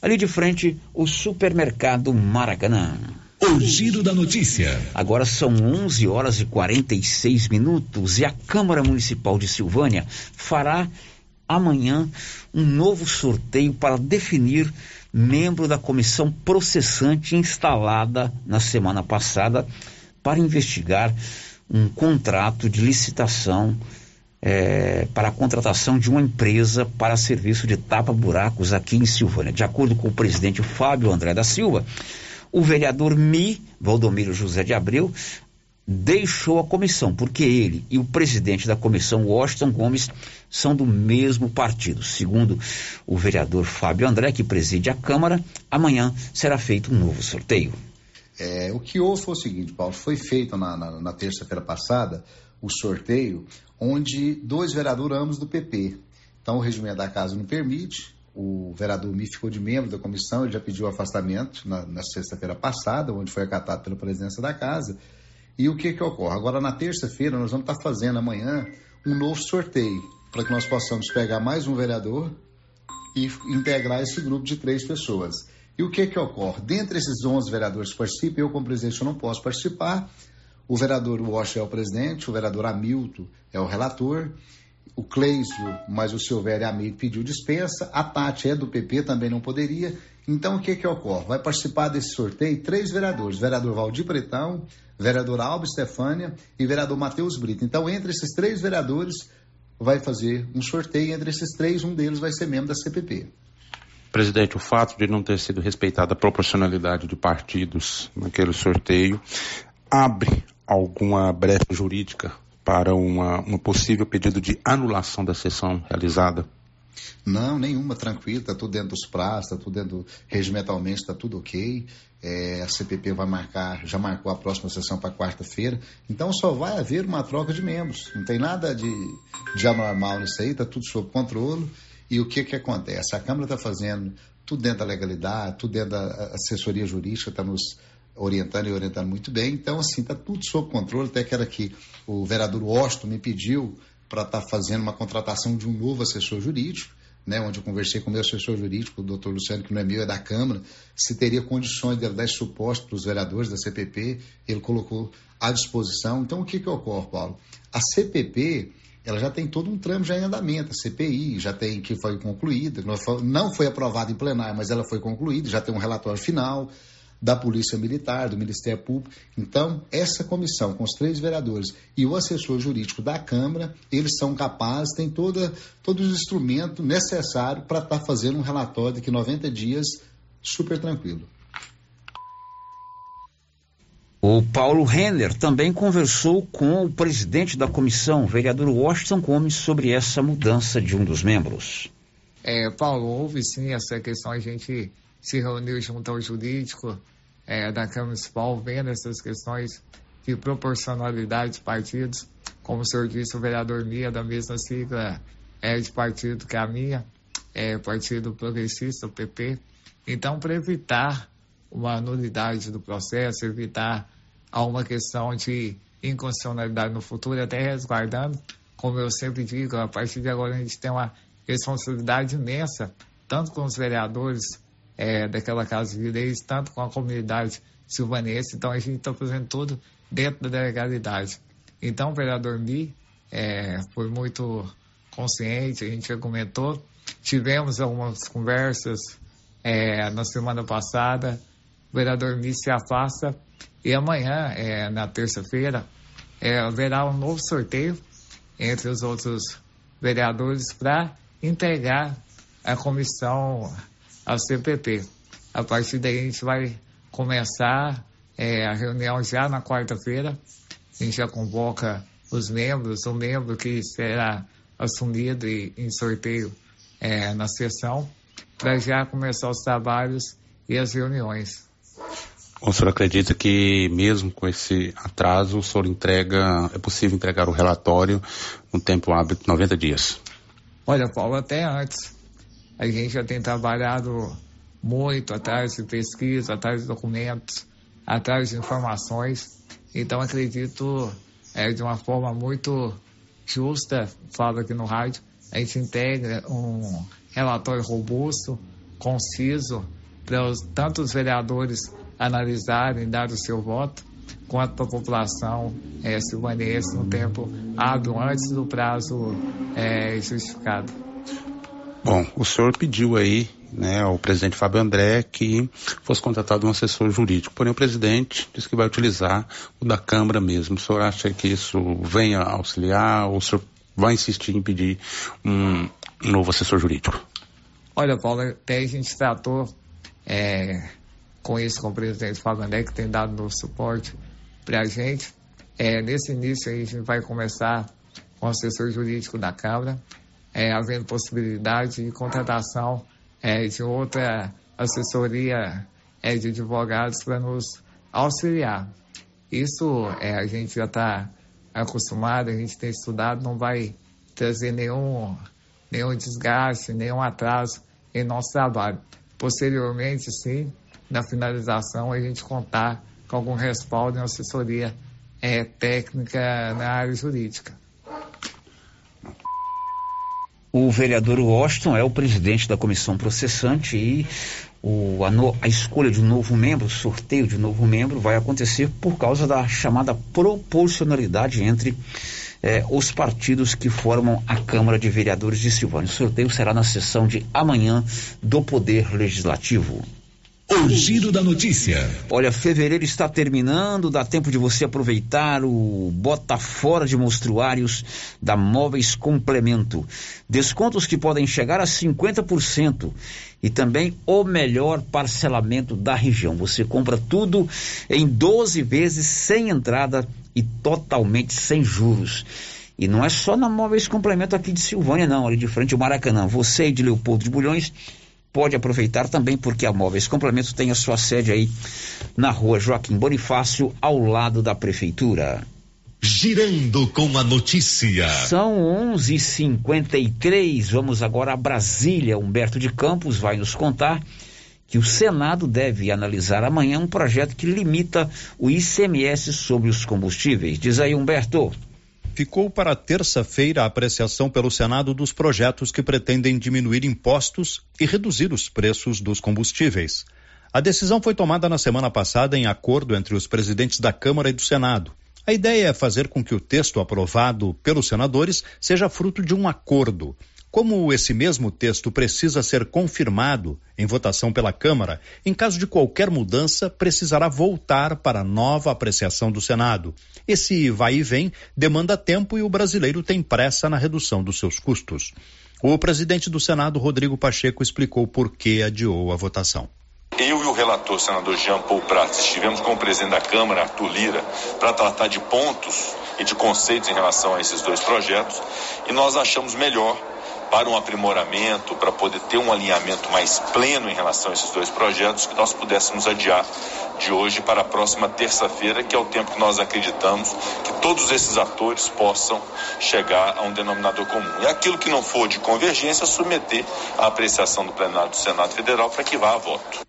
Ali de frente, o supermercado Maracanã. O giro da notícia. Agora são 11 horas e 46 minutos e a Câmara Municipal de Silvânia fará amanhã um novo sorteio para definir membro da comissão processante instalada na semana passada para investigar um contrato de licitação eh, para a contratação de uma empresa para serviço de tapa-buracos aqui em Silvânia. De acordo com o presidente Fábio André da Silva, o vereador Mi, Valdomiro José de Abreu, deixou a comissão, porque ele e o presidente da comissão, Washington Gomes, são do mesmo partido. Segundo o vereador Fábio André, que preside a Câmara, amanhã será feito um novo sorteio. É, o que houve foi o seguinte, Paulo, foi feito na, na, na terça-feira passada o sorteio, onde dois vereadores ambos do PP. Então o regimento da casa não permite, o vereador Mi ficou de membro da comissão, ele já pediu afastamento na, na sexta-feira passada, onde foi acatado pela presidência da casa. E o que que ocorre? Agora na terça-feira nós vamos estar fazendo amanhã um novo sorteio, para que nós possamos pegar mais um vereador e integrar esse grupo de três pessoas. E o que que ocorre? Dentre esses 11 vereadores que participam, eu como presidente eu não posso participar. O vereador Walsh é o presidente, o vereador Hamilton é o relator, o Cleislo, mas o Silvério amigo, pediu dispensa, a Tati é do PP, também não poderia. Então o que que ocorre? Vai participar desse sorteio três vereadores, vereador Valdir Pretão, vereador Alba Estefânia e vereador Matheus Brito. Então entre esses três vereadores vai fazer um sorteio, entre esses três um deles vai ser membro da CPP. Presidente, o fato de não ter sido respeitada a proporcionalidade de partidos naquele sorteio abre alguma brecha jurídica para uma, um possível pedido de anulação da sessão realizada? Não, nenhuma, tranquilo, está tudo dentro dos prazos, está tudo dentro, regimentalmente está tudo ok. É, a CPP vai marcar, já marcou a próxima sessão para quarta-feira, então só vai haver uma troca de membros. Não tem nada de, de anormal nisso aí, está tudo sob controle. E o que, que acontece? A Câmara está fazendo tudo dentro da legalidade, tudo dentro da assessoria jurídica, está nos orientando e orientando muito bem. Então, assim, está tudo sob controle. Até que era que o vereador Washington me pediu para estar tá fazendo uma contratação de um novo assessor jurídico, né, onde eu conversei com o meu assessor jurídico, o doutor Luciano, que não é meu, é da Câmara, se teria condições de dar suposto para os vereadores da CPP, ele colocou à disposição. Então, o que, que ocorre, Paulo? A CPP ela já tem todo um trâmite já em andamento, a CPI já tem que foi concluída, não foi aprovada em plenário, mas ela foi concluída, já tem um relatório final da Polícia Militar, do Ministério Público. Então, essa comissão, com os três vereadores e o assessor jurídico da Câmara, eles são capazes, têm toda, todos os instrumentos necessários para estar tá fazendo um relatório daqui 90 dias super tranquilo. O Paulo Renner também conversou com o presidente da comissão, o vereador Washington Gomes, sobre essa mudança de um dos membros. É, Paulo, houve sim essa questão, a gente se reuniu junto ao jurídico é, da Câmara Municipal, vendo essas questões de proporcionalidade de partidos. Como o senhor disse, o vereador Mia, da mesma sigla é de partido que a minha, é Partido Progressista, o PP. Então, para evitar uma nulidade do processo, evitar alguma questão de inconstitucionalidade no futuro, até resguardando, como eu sempre digo, a partir de agora a gente tem uma responsabilidade imensa, tanto com os vereadores é, daquela Casa de Direitos, tanto com a comunidade silvanense, então a gente está fazendo tudo dentro da legalidade. Então o vereador Mi é, foi muito consciente, a gente argumentou, tivemos algumas conversas é, na semana passada, o vereador Mi se afasta. E amanhã, é, na terça-feira, é, haverá um novo sorteio entre os outros vereadores para entregar a comissão ao CPP. A partir daí a gente vai começar é, a reunião já na quarta-feira. A gente já convoca os membros, o membro que será assumido e, em sorteio é, na sessão, para já começar os trabalhos e as reuniões. O senhor acredita que mesmo com esse atraso, o senhor entrega, é possível entregar o relatório no tempo hábil de 90 dias? Olha, Paulo, até antes. A gente já tem trabalhado muito atrás de pesquisa, atrás de documentos, atrás de informações. Então, acredito é, de uma forma muito justa, falo aqui no rádio, a gente integra um relatório robusto, conciso, para os, tanto os vereadores analisarem, dar o seu voto, quanto a população é, silvanense no tempo hábil antes do prazo é, justificado. Bom, o senhor pediu aí né, ao presidente Fábio André que fosse contratado um assessor jurídico. Porém, o presidente disse que vai utilizar o da Câmara mesmo. O senhor acha que isso venha auxiliar ou o senhor vai insistir em pedir um novo assessor jurídico? Olha, Paulo, até a gente tratou é, com isso, com o presidente Fábio André, que tem dado suporte para a gente. É, nesse início, a gente vai começar com o assessor jurídico da Câmara, é, havendo possibilidade de contratação é, de outra assessoria é, de advogados para nos auxiliar. Isso é, a gente já está acostumado, a gente tem estudado, não vai trazer nenhum, nenhum desgaste, nenhum atraso em nosso trabalho. Posteriormente, sim, na finalização, a gente contar com algum respaldo em assessoria é, técnica na área jurídica. O vereador Washington é o presidente da comissão processante e o, a, no, a, escolha de um novo membro, o sorteio de um novo membro, vai acontecer por causa da chamada proporcionalidade entre eh, os partidos que formam a Câmara de Vereadores de Silvânia. O sorteio será na sessão de amanhã do Poder Legislativo. O giro da notícia. Olha, fevereiro está terminando, dá tempo de você aproveitar o bota fora de monstruários da Móveis Complemento. Descontos que podem chegar a 50% e também o melhor parcelamento da região. Você compra tudo em 12 vezes sem entrada e totalmente sem juros. E não é só na Móveis Complemento aqui de Silvânia, não, ali de frente ao Maracanã. Você e de Leopoldo de Bulhões pode aproveitar também, porque a Móveis Complemento tem a sua sede aí na rua Joaquim Bonifácio, ao lado da Prefeitura. Girando com a notícia. São 11:53. Vamos agora a Brasília. Humberto de Campos vai nos contar que o Senado deve analisar amanhã um projeto que limita o ICMS sobre os combustíveis. Diz aí, Humberto. Ficou para terça-feira a apreciação pelo Senado dos projetos que pretendem diminuir impostos e reduzir os preços dos combustíveis. A decisão foi tomada na semana passada em acordo entre os presidentes da Câmara e do Senado. A ideia é fazer com que o texto aprovado pelos senadores seja fruto de um acordo. Como esse mesmo texto precisa ser confirmado em votação pela Câmara, em caso de qualquer mudança, precisará voltar para nova apreciação do Senado. Esse vai e vem demanda tempo e o brasileiro tem pressa na redução dos seus custos. O presidente do Senado, Rodrigo Pacheco, explicou por que adiou a votação. Eu e o relator, senador Jean Paul Prats, estivemos com o presidente da Câmara, Arthur Lira, para tratar de pontos e de conceitos em relação a esses dois projetos e nós achamos melhor para um aprimoramento, para poder ter um alinhamento mais pleno em relação a esses dois projetos, que nós pudéssemos adiar de hoje para a próxima terça-feira, que é o tempo que nós acreditamos que todos esses atores possam chegar a um denominador comum. E aquilo que não for de convergência, submeter à apreciação do plenário do Senado Federal para que vá a voto.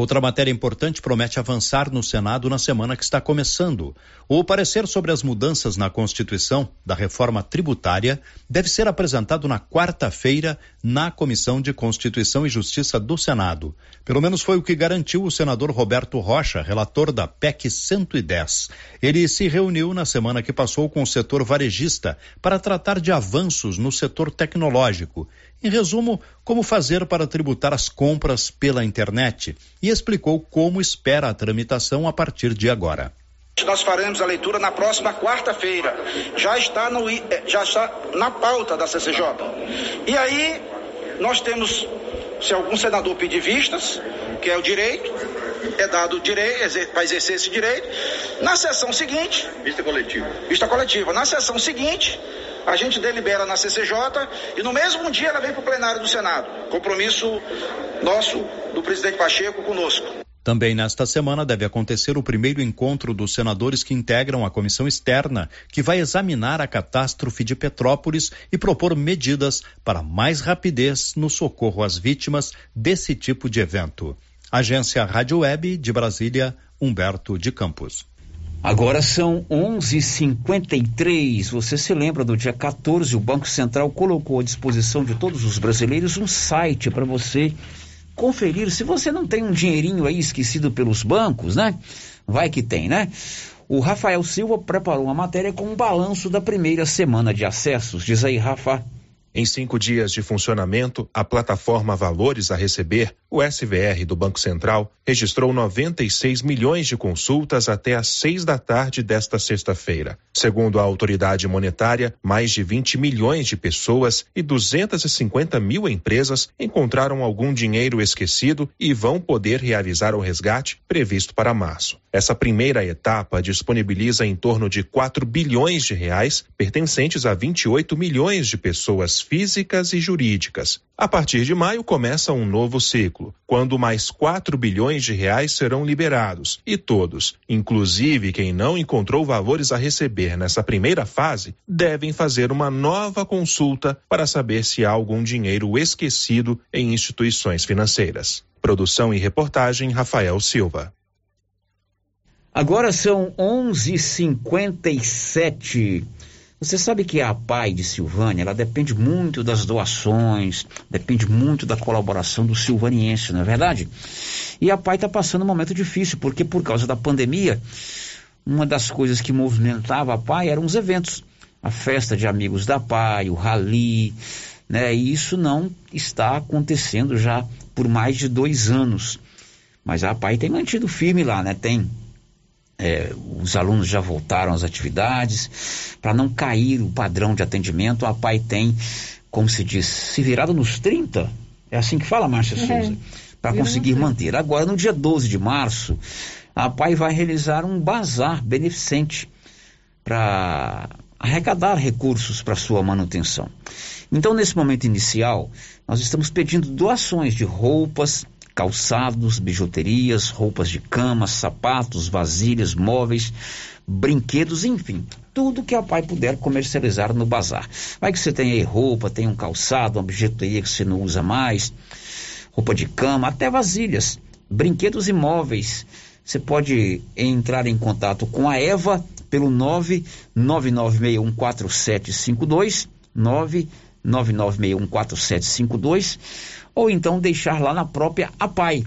Outra matéria importante promete avançar no Senado na semana que está começando. O parecer sobre as mudanças na Constituição da reforma tributária deve ser apresentado na quarta-feira na Comissão de Constituição e Justiça do Senado. Pelo menos foi o que garantiu o senador Roberto Rocha, relator da PEC 110. Ele se reuniu na semana que passou com o setor varejista para tratar de avanços no setor tecnológico em resumo, como fazer para tributar as compras pela internet e explicou como espera a tramitação a partir de agora. Nós faremos a leitura na próxima quarta-feira. Já está no eh, já está na pauta da CCJ. E aí nós temos se algum senador pedir vistas, que é o direito, é dado o direito para exercer esse direito. Na sessão seguinte, vista coletiva. Vista coletiva. Na sessão seguinte, a gente delibera na CCJ e no mesmo dia ela vem para o plenário do Senado. Compromisso nosso, do presidente Pacheco, conosco. Também nesta semana deve acontecer o primeiro encontro dos senadores que integram a comissão externa, que vai examinar a catástrofe de Petrópolis e propor medidas para mais rapidez no socorro às vítimas desse tipo de evento. Agência Rádio Web de Brasília, Humberto de Campos. Agora são 11:53. Você se lembra do dia 14? O Banco Central colocou à disposição de todos os brasileiros um site para você conferir. Se você não tem um dinheirinho aí esquecido pelos bancos, né? Vai que tem, né? O Rafael Silva preparou uma matéria com um balanço da primeira semana de acessos. Diz aí, Rafa. Em cinco dias de funcionamento, a plataforma Valores a Receber, o SVR do Banco Central, registrou 96 milhões de consultas até às seis da tarde desta sexta-feira. Segundo a autoridade monetária, mais de 20 milhões de pessoas e 250 mil empresas encontraram algum dinheiro esquecido e vão poder realizar o resgate previsto para março. Essa primeira etapa disponibiliza em torno de 4 bilhões de reais pertencentes a 28 milhões de pessoas físicas e jurídicas. A partir de maio começa um novo ciclo, quando mais 4 bilhões de reais serão liberados e todos, inclusive quem não encontrou valores a receber nessa primeira fase, devem fazer uma nova consulta para saber se há algum dinheiro esquecido em instituições financeiras. Produção e reportagem Rafael Silva. Agora são 11:57. Você sabe que a PAI de Silvânia, ela depende muito das doações, depende muito da colaboração do silvaniense, não é verdade? E a PAI está passando um momento difícil, porque por causa da pandemia, uma das coisas que movimentava a PAI eram os eventos. A festa de amigos da PAI, o rally, né? E isso não está acontecendo já por mais de dois anos. Mas a PAI tem mantido firme lá, né? Tem é, os alunos já voltaram às atividades. Para não cair o padrão de atendimento, a PAI tem, como se diz, se virado nos 30. É assim que fala, Márcia é. Souza. Para conseguir manter. Agora, no dia 12 de março, a PAI vai realizar um bazar beneficente para arrecadar recursos para sua manutenção. Então, nesse momento inicial, nós estamos pedindo doações de roupas, calçados, bijuterias, roupas de cama, sapatos, vasilhas, móveis, brinquedos, enfim, tudo que a pai puder comercializar no bazar. Vai que você tem aí roupa, tem um calçado, uma bijuteria que você não usa mais, roupa de cama, até vasilhas, brinquedos e móveis. Você pode entrar em contato com a Eva pelo 999614752, 999614752 ou então deixar lá na própria APAI,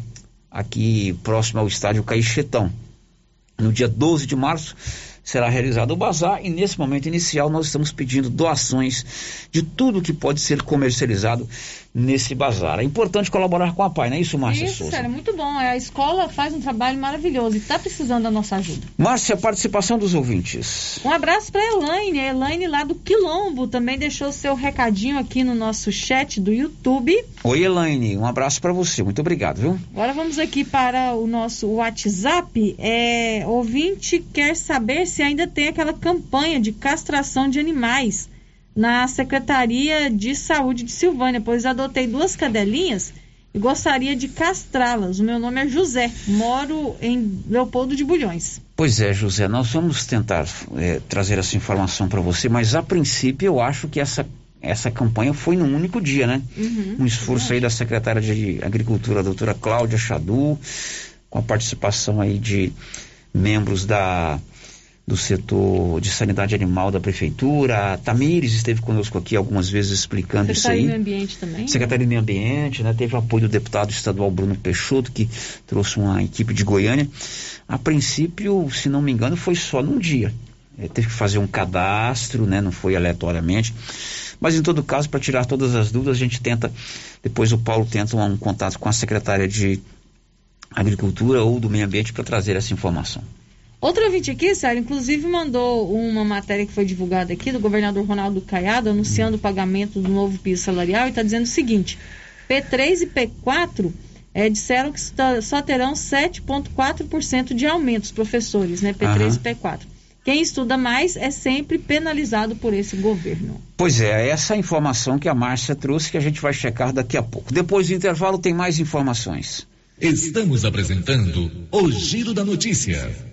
aqui próximo ao estádio Caixetão. No dia 12 de março será realizado o bazar e nesse momento inicial nós estamos pedindo doações de tudo que pode ser comercializado nesse bazar. É importante colaborar com a PAI, não é isso, Márcia Isso, Souza? é muito bom. A escola faz um trabalho maravilhoso e está precisando da nossa ajuda. Márcia, participação dos ouvintes. Um abraço para Elaine. A Elaine lá do Quilombo também deixou seu recadinho aqui no nosso chat do YouTube. Oi, Elaine, um abraço para você. Muito obrigado, viu? Agora vamos aqui para o nosso WhatsApp. É, ouvinte quer saber se ainda tem aquela campanha de castração de animais na Secretaria de Saúde de Silvânia, pois adotei duas cadelinhas e gostaria de castrá-las. O meu nome é José, moro em Leopoldo de Bulhões. Pois é, José, nós vamos tentar é, trazer essa informação para você, mas a princípio eu acho que essa, essa campanha foi num único dia, né? Uhum, um esforço aí da secretária de Agricultura, a doutora Cláudia Chadu, com a participação aí de membros da do setor de sanidade animal da prefeitura. A Tamires esteve conosco aqui algumas vezes explicando Secretaria isso do aí. Meio Ambiente também. Secretaria do Meio Ambiente, né? Teve o apoio do deputado estadual Bruno Peixoto, que trouxe uma equipe de Goiânia. A princípio, se não me engano, foi só num dia. É, teve que fazer um cadastro, né? Não foi aleatoriamente. Mas em todo caso, para tirar todas as dúvidas, a gente tenta, depois o Paulo tenta um, um contato com a secretária de Agricultura ou do Meio Ambiente para trazer essa informação. Outro ouvinte aqui, Sério, inclusive mandou uma matéria que foi divulgada aqui do governador Ronaldo Caiado anunciando o pagamento do novo piso salarial e está dizendo o seguinte: P3 e P4 é, disseram que só- terão 7,4% de aumento os professores, né? P3 Aham. e P4. Quem estuda mais é sempre penalizado por esse governo. Pois é, essa é a informação que a Márcia trouxe que a gente vai checar daqui a pouco. Depois do intervalo tem mais informações. Estamos apresentando o Giro da Notícia.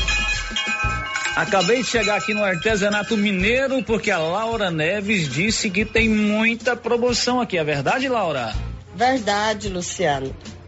Acabei de chegar aqui no artesanato mineiro porque a Laura Neves disse que tem muita promoção aqui. É verdade, Laura? Verdade, Luciano.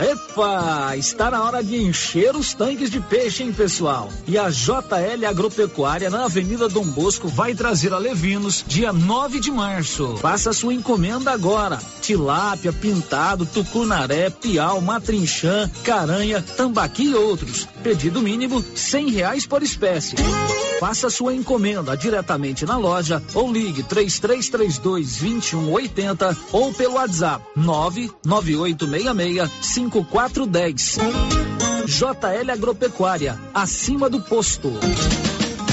Epa, está na hora de encher os tanques de peixe, hein, pessoal? E a JL Agropecuária na Avenida Dom Bosco vai trazer a Levinos dia 9 de março. Faça sua encomenda agora. Tilápia, pintado, tucunaré, piau, matrinchã, caranha, tambaqui e outros. Pedido mínimo cem reais por espécie. Faça sua encomenda diretamente na loja ou ligue 3332 2180 ou pelo WhatsApp 99866 5410. JL Agropecuária, acima do posto.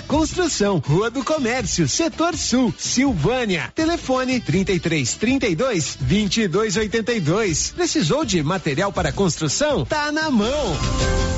construção, Rua do Comércio, Setor Sul, Silvânia. Telefone 33 32 22 82. Precisou de material para construção? Tá na mão.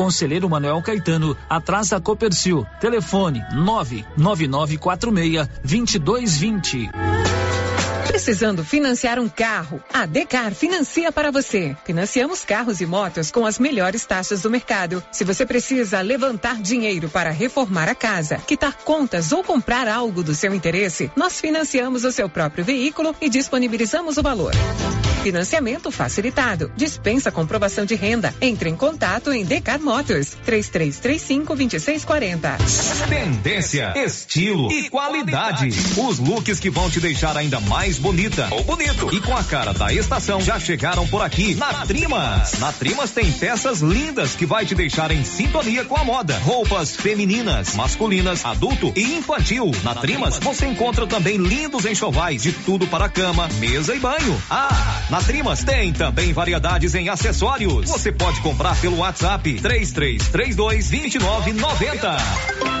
Conselheiro Manuel Caetano, atrás da Copercil. Telefone 99946 2220. Precisando financiar um carro? A Decar financia para você. Financiamos carros e motos com as melhores taxas do mercado. Se você precisa levantar dinheiro para reformar a casa, quitar contas ou comprar algo do seu interesse, nós financiamos o seu próprio veículo e disponibilizamos o valor. Financiamento facilitado. Dispensa comprovação de renda. Entre em contato em Decar Motors 3335 2640. Tendência, estilo e qualidade. Os looks que vão te deixar ainda mais bonita ou bonito e com a cara da estação já chegaram por aqui na Trimas. Na Trimas tem peças lindas que vai te deixar em sintonia com a moda. Roupas femininas, masculinas, adulto e infantil. Na Trimas você encontra também lindos enxovais de tudo para cama, mesa e banho. Ah, na Trimas tem também variedades em acessórios. Você pode comprar pelo WhatsApp 3332 2990.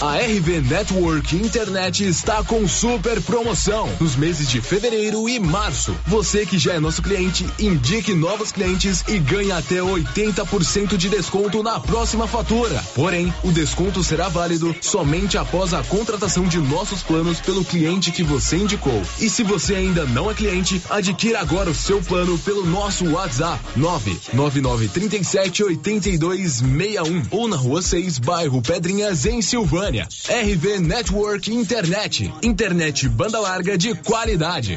A RV Network Internet está com super promoção nos meses de fevereiro e março. Você que já é nosso cliente, indique novos clientes e ganhe até 80% de desconto na próxima fatura. Porém, o desconto será válido somente após a contratação de nossos planos pelo cliente que você indicou. E se você ainda não é cliente, adquira agora o seu plano pelo nosso WhatsApp 99937 8261 ou na Rua 6, bairro Pedrinhas, em Silvânia. RV Network Internet. Internet banda larga de qualidade.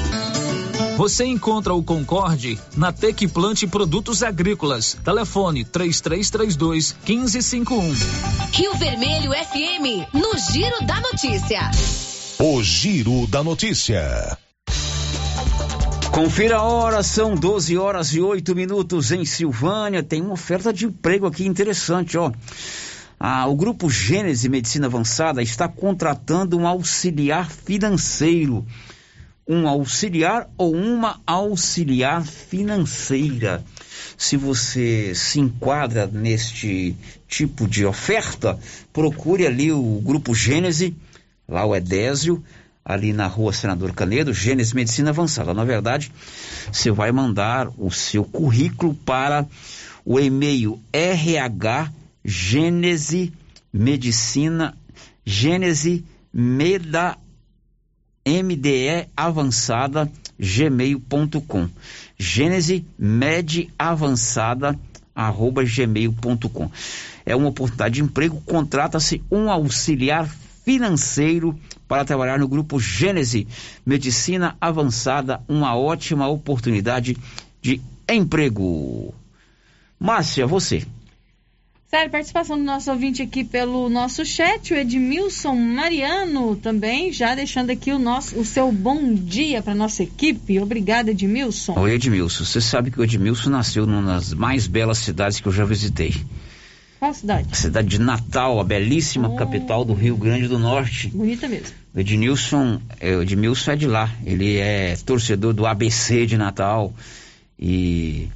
Você encontra o Concorde na Tec Plante Produtos Agrícolas. Telefone 3332 1551. Rio Vermelho FM, no Giro da Notícia. O Giro da Notícia. Confira a hora, são 12 horas e 8 minutos em Silvânia. Tem uma oferta de emprego aqui interessante, ó. Ah, o Grupo Gênese Medicina Avançada está contratando um auxiliar financeiro. Um auxiliar ou uma auxiliar financeira. Se você se enquadra neste tipo de oferta, procure ali o Grupo Gênese, lá o Edésio, ali na rua Senador Canedo, Gênesis Medicina Avançada. Na verdade, você vai mandar o seu currículo para o e-mail RH Gênese Medicina Gênese Meda MDE Avançada gmail.com Gênese Med Avançada arroba gmail.com é uma oportunidade de emprego contrata-se um auxiliar financeiro para trabalhar no grupo Gênese Medicina Avançada, uma ótima oportunidade de emprego. Márcia, você. Sério, participação do nosso ouvinte aqui pelo nosso chat, o Edmilson Mariano também, já deixando aqui o, nosso, o seu bom dia para nossa equipe. Obrigada, Edmilson. Oi, Edmilson. Você sabe que o Edmilson nasceu numa das mais belas cidades que eu já visitei. Qual cidade? A cidade de Natal, a belíssima oh. capital do Rio Grande do Norte. Bonita mesmo. O Edmilson, é, o Edmilson é de lá. Ele é torcedor do ABC de Natal e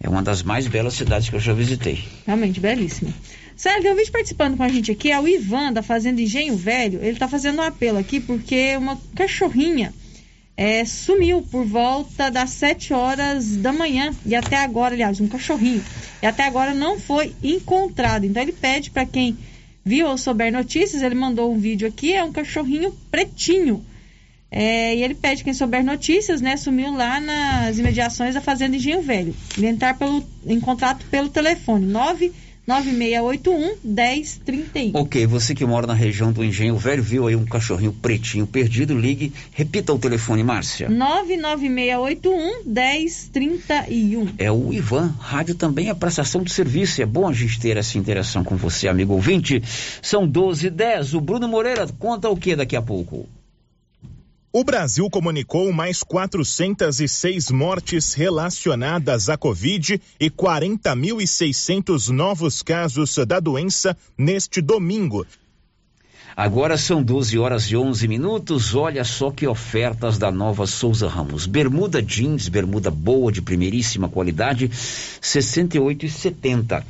é uma das mais belas cidades que eu já visitei. Realmente, belíssima. Sérgio, eu vi participando com a gente aqui, é o Ivan da Fazenda Engenho Velho. Ele está fazendo um apelo aqui porque uma cachorrinha é, sumiu por volta das 7 horas da manhã e até agora, aliás, um cachorrinho, e até agora não foi encontrado. Então ele pede para quem viu ou souber notícias, ele mandou um vídeo aqui, é um cachorrinho pretinho. É, e ele pede quem souber notícias, né? Sumiu lá nas imediações da Fazenda Engenho Velho. Ele entrar pelo, em contato pelo telefone 9 9681 1031. Ok, você que mora na região do Engenho Velho, viu aí um cachorrinho pretinho perdido, ligue, repita o telefone, Márcia. 99681 1031. É o Ivan, rádio também é prestação de serviço, é bom a gente ter essa interação com você, amigo ouvinte. São 12 e 10, o Bruno Moreira conta o que daqui a pouco? O Brasil comunicou mais 406 mortes relacionadas à Covid e 40.600 novos casos da doença neste domingo. Agora são 12 horas e 11 minutos. Olha só que ofertas da nova Souza Ramos. Bermuda jeans, bermuda boa de primeiríssima qualidade, 68,70.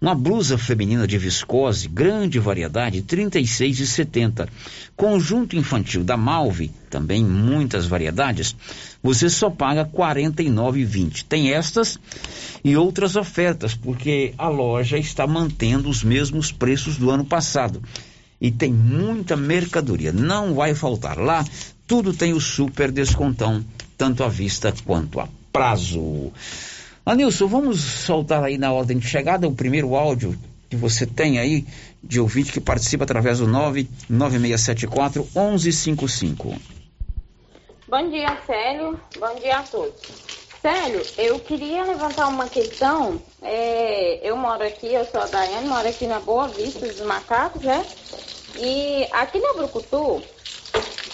Uma blusa feminina de viscose, grande variedade, R$ 36,70. Conjunto infantil da Malve, também muitas variedades, você só paga R$ 49,20. Tem estas e outras ofertas, porque a loja está mantendo os mesmos preços do ano passado. E tem muita mercadoria, não vai faltar. Lá tudo tem o super descontão, tanto à vista quanto a prazo. Anilson, vamos soltar aí na ordem de chegada o primeiro áudio que você tem aí de ouvinte que participa através do 99674 1155. Bom dia, Célio. Bom dia a todos. Célio, eu queria levantar uma questão. É, eu moro aqui, eu sou a Daiane, moro aqui na Boa Vista dos Macacos, né? E aqui na Brucutu,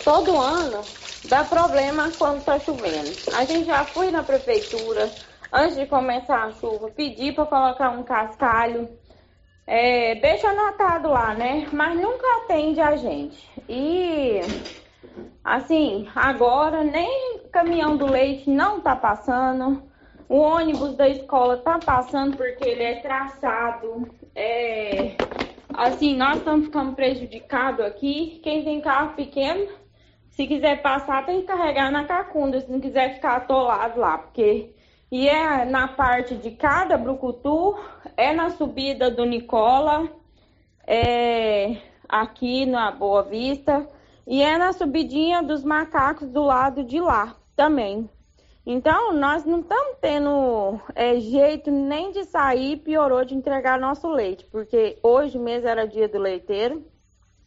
todo ano dá problema quando tá chovendo. A gente já foi na prefeitura, antes de começar a chuva, pedir para colocar um cascalho. É, deixa anotado lá, né? Mas nunca atende a gente. E assim, agora nem caminhão do leite não tá passando. O ônibus da escola tá passando porque ele é traçado. É, assim, nós estamos ficando prejudicados aqui. Quem tem carro pequeno, se quiser passar, tem que carregar na cacunda, se não quiser ficar atolado lá, porque e é na parte de cada brucutu, é na subida do Nicola, é aqui na Boa Vista, e é na subidinha dos macacos do lado de lá também. Então, nós não estamos tendo é, jeito nem de sair, piorou de entregar nosso leite, porque hoje mesmo era dia do leiteiro,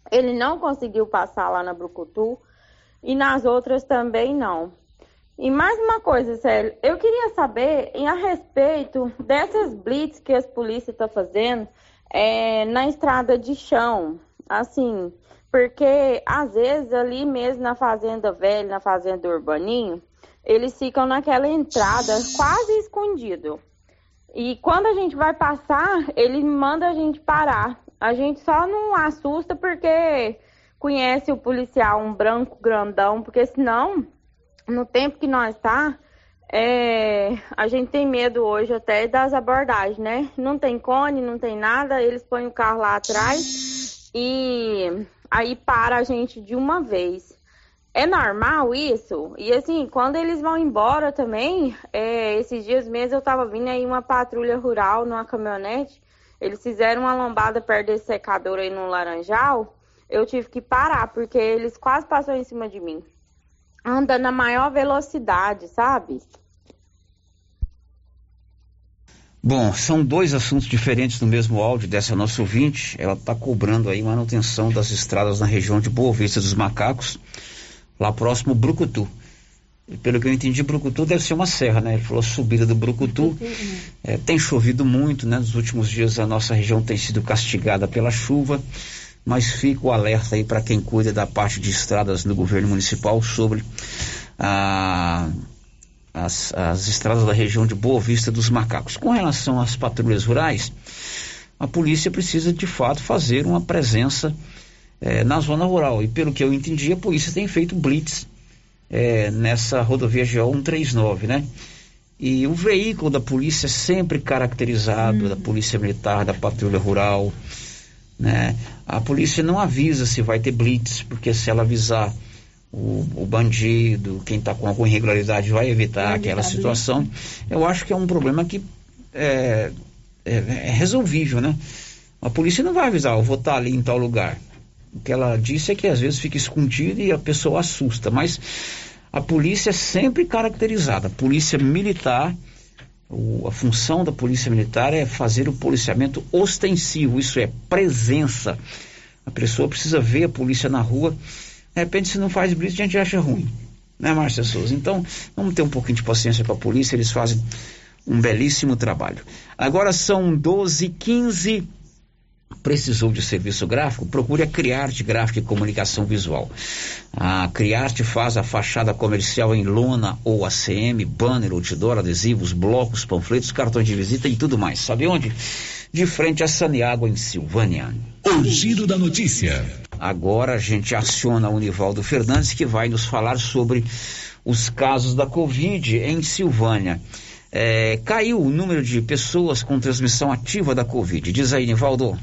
ele não conseguiu passar lá na Brucutu e nas outras também não. E mais uma coisa, Célio, eu queria saber em a respeito dessas blitz que as polícias estão tá fazendo é, na estrada de chão, assim, porque às vezes ali mesmo na fazenda velha, na fazenda urbaninho, eles ficam naquela entrada quase escondido. E quando a gente vai passar, ele manda a gente parar. A gente só não assusta porque conhece o policial, um branco grandão, porque senão no tempo que nós está, é, a gente tem medo hoje até das abordagens, né? Não tem cone, não tem nada, eles põem o carro lá atrás e aí para a gente de uma vez. É normal isso? E assim, quando eles vão embora também, é, esses dias mesmo eu tava vindo aí uma patrulha rural numa caminhonete, eles fizeram uma lombada perto desse secador aí no Laranjal, eu tive que parar, porque eles quase passaram em cima de mim anda na maior velocidade, sabe? Bom, são dois assuntos diferentes no mesmo áudio dessa nossa ouvinte. Ela está cobrando aí manutenção das estradas na região de Boa Vista dos Macacos, lá próximo Brucutu. E pelo que eu entendi, Brucutu deve ser uma serra, né? Ele falou subida do Brucutu. É, tem chovido muito, né? Nos últimos dias a nossa região tem sido castigada pela chuva mas fica o alerta aí para quem cuida da parte de estradas no governo municipal sobre ah, as, as estradas da região de Boa Vista dos Macacos. Com relação às patrulhas rurais, a polícia precisa de fato fazer uma presença eh, na zona rural. E pelo que eu entendi, a polícia tem feito blitz eh, nessa rodovia GO 139, né? E o veículo da polícia é sempre caracterizado, hum. da polícia militar, da patrulha rural, né? A polícia não avisa se vai ter blitz, porque se ela avisar o, o bandido, quem está com alguma irregularidade, vai evitar aquela situação. Eu acho que é um problema que é, é, é, resolvível, né? A polícia não vai avisar, eu vou estar tá ali em tal lugar. O que ela disse é que às vezes fica escondido e a pessoa assusta, mas a polícia é sempre caracterizada. A polícia militar o, a função da polícia militar é fazer o policiamento ostensivo, isso é presença. A pessoa precisa ver a polícia na rua. De repente, se não faz blitz, a gente acha ruim, né, Márcia Souza? Então, vamos ter um pouquinho de paciência com a polícia, eles fazem um belíssimo trabalho. Agora são 12 15 Precisou de serviço gráfico? Procure a Criarte Gráfica e Comunicação Visual. A Criarte faz a fachada comercial em lona ou ACM, banner, outdoor, adesivos, blocos, panfletos, cartões de visita e tudo mais. Sabe onde? De frente a Saniágua, em Silvânia. O giro da notícia. Agora a gente aciona o Nivaldo Fernandes que vai nos falar sobre os casos da Covid em Silvânia. É, caiu o número de pessoas com transmissão ativa da Covid. Diz aí, Nivaldo.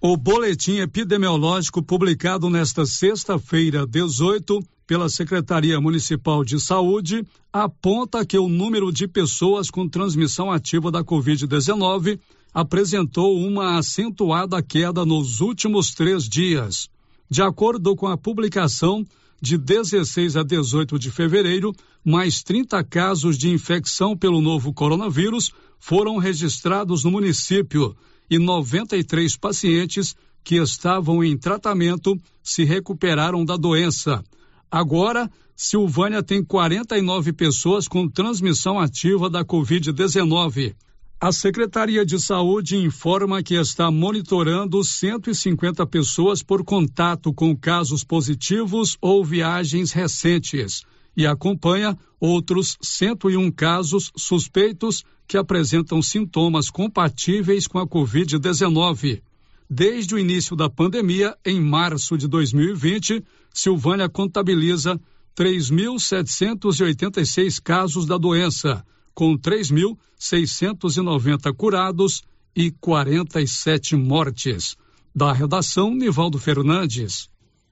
O boletim epidemiológico publicado nesta sexta-feira, 18, pela Secretaria Municipal de Saúde, aponta que o número de pessoas com transmissão ativa da Covid-19 apresentou uma acentuada queda nos últimos três dias. De acordo com a publicação, de 16 a 18 de fevereiro, mais 30 casos de infecção pelo novo coronavírus foram registrados no município e 93 pacientes que estavam em tratamento se recuperaram da doença. Agora, Silvânia tem 49 pessoas com transmissão ativa da Covid-19. A Secretaria de Saúde informa que está monitorando 150 pessoas por contato com casos positivos ou viagens recentes e acompanha outros 101 casos suspeitos que apresentam sintomas compatíveis com a Covid-19. Desde o início da pandemia, em março de 2020, Silvânia contabiliza 3.786 casos da doença, com 3.690 curados e 47 mortes. Da redação, Nivaldo Fernandes.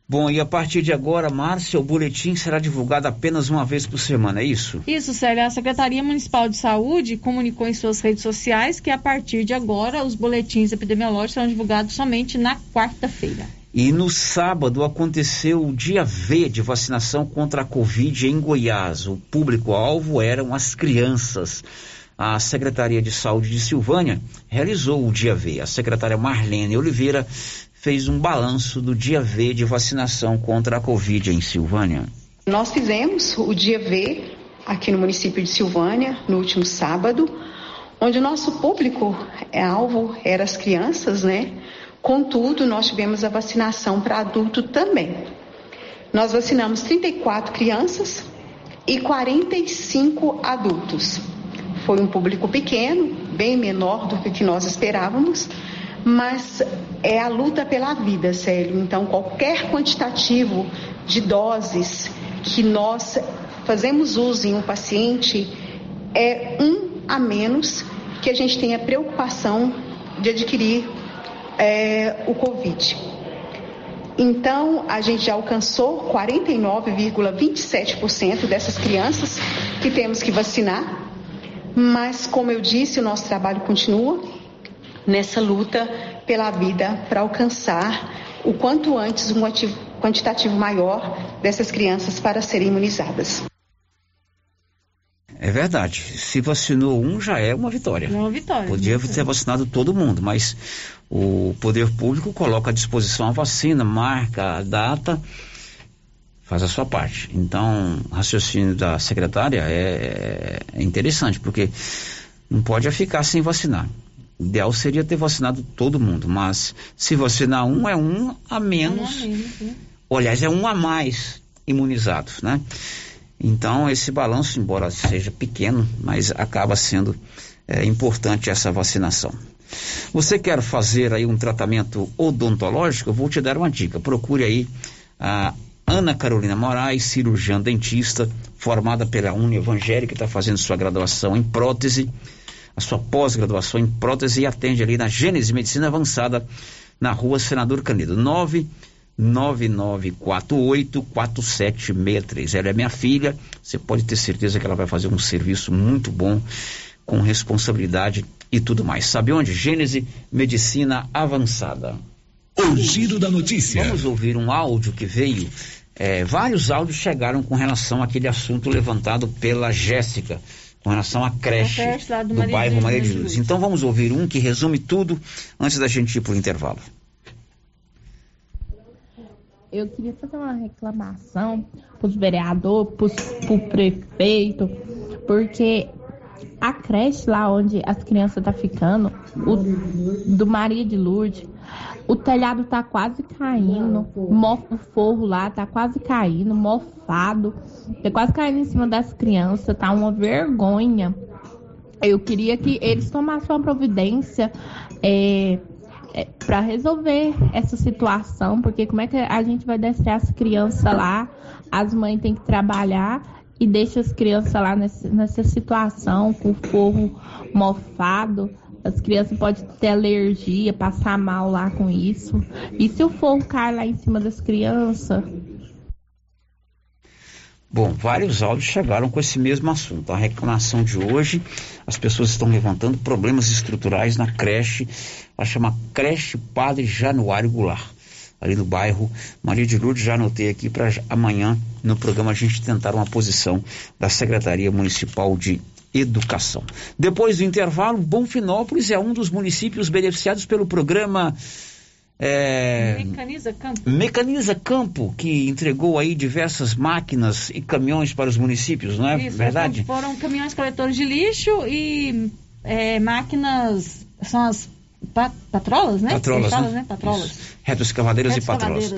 Bom, e a partir de agora, Márcia, o boletim será divulgado apenas uma vez por semana, é isso? Isso, Sérgio. A Secretaria Municipal de Saúde comunicou em suas redes sociais que a partir de agora os boletins epidemiológicos serão divulgados somente na quarta-feira. E no sábado aconteceu o dia V de vacinação contra a Covid em Goiás. O público-alvo eram as crianças. A Secretaria de Saúde de Silvânia realizou o dia V. A secretária Marlene Oliveira fez um balanço do dia V de vacinação contra a Covid em Silvânia. Nós fizemos o dia V aqui no município de Silvânia, no último sábado, onde o nosso público é alvo era as crianças, né? Contudo, nós tivemos a vacinação para adulto também. Nós vacinamos 34 crianças e 45 adultos. Foi um público pequeno, bem menor do que nós esperávamos, mas é a luta pela vida, Célio. Então, qualquer quantitativo de doses que nós fazemos uso em um paciente é um a menos que a gente tenha preocupação de adquirir é, o Covid. Então, a gente já alcançou 49,27% dessas crianças que temos que vacinar, mas, como eu disse, o nosso trabalho continua nessa luta pela vida para alcançar o quanto antes um quantitativo maior dessas crianças para serem imunizadas. É verdade. Se vacinou um, já é uma vitória. Uma vitória. Podia ter vacinado todo mundo, mas o poder público coloca à disposição a vacina, marca a data, faz a sua parte. Então, o raciocínio da secretária é, é interessante, porque não pode ficar sem vacinar. O ideal seria ter vacinado todo mundo, mas se vacinar um, é um a menos. Menos né? Aliás, é um a mais imunizados, né? Então, esse balanço, embora seja pequeno, mas acaba sendo é, importante essa vacinação. Você quer fazer aí um tratamento odontológico? Eu vou te dar uma dica. Procure aí a Ana Carolina Moraes, cirurgiã dentista, formada pela Uni Evangélica, está fazendo sua graduação em prótese, a sua pós-graduação em prótese e atende ali na Gênese Medicina Avançada, na rua Senador Canedo, 9 99484763. Ela é minha filha, você pode ter certeza que ela vai fazer um serviço muito bom, com responsabilidade e tudo mais. Sabe onde? Gênese Medicina Avançada. O giro da notícia. Vamos ouvir um áudio que veio. É, vários áudios chegaram com relação àquele assunto levantado pela Jéssica, com relação à creche, creche do, do bairro Maria de Luz. Então vamos ouvir um que resume tudo antes da gente ir para o intervalo eu queria fazer uma reclamação para os vereadores, para o prefeito, porque a creche lá onde as crianças estão tá ficando, o, do Maria de Lourdes, o telhado tá quase caindo, o forro lá tá quase caindo, mofado, tá quase caindo em cima das crianças, tá uma vergonha. Eu queria que eles tomassem uma providência é, é, para resolver essa situação, porque como é que a gente vai deixar as crianças lá, as mães têm que trabalhar e deixa as crianças lá nessa, nessa situação, com o forro mofado, as crianças podem ter alergia, passar mal lá com isso. E se o forro cair lá em cima das crianças? Bom, vários áudios chegaram com esse mesmo assunto. A reclamação de hoje, as pessoas estão levantando problemas estruturais na creche, a chama Creche Padre Januário Goulart, ali no bairro Maria de Lourdes. Já anotei aqui para amanhã no programa a gente tentar uma posição da Secretaria Municipal de Educação. Depois do intervalo, Bonfinópolis é um dos municípios beneficiados pelo programa é, Mecaniza Campo. Mecaniza Campo, que entregou aí diversas máquinas e caminhões para os municípios, não é Isso, verdade? Foram caminhões coletores de lixo e é, máquinas, são as patrolas, né? Patrolas, né? né? Patrolas. Retos escavadeiras e patrolas.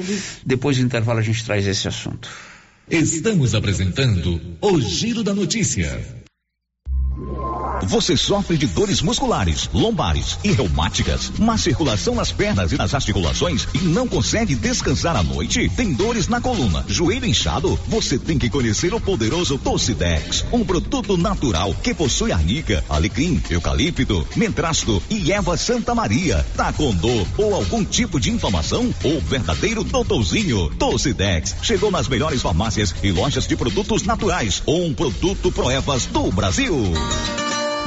Depois do intervalo a gente traz esse assunto. Estamos apresentando o Giro da Notícia. Você sofre de dores musculares, lombares e reumáticas, má circulação nas pernas e nas articulações e não consegue descansar à noite? Tem dores na coluna, joelho inchado? Você tem que conhecer o poderoso Tocidex, um produto natural que possui arnica, alecrim, eucalipto, mentrasto e erva Santa Maria. Tá com dor ou algum tipo de inflamação? O verdadeiro doutorzinho Tocidex chegou nas melhores farmácias e lojas de produtos naturais. Um produto Proevas do Brasil.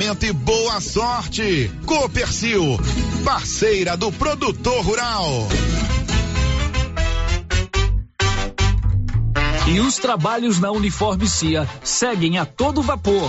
e boa sorte. Copercil, parceira do produtor rural. E os trabalhos na Uniforme CIA seguem a todo vapor.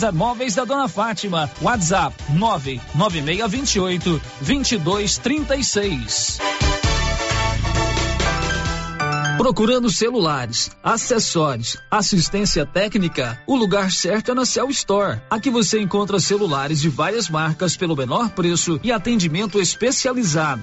César Móveis da Dona Fátima. WhatsApp 99628 2236. Procurando celulares, acessórios, assistência técnica, o lugar certo é na Cell Store. Aqui você encontra celulares de várias marcas pelo menor preço e atendimento especializado.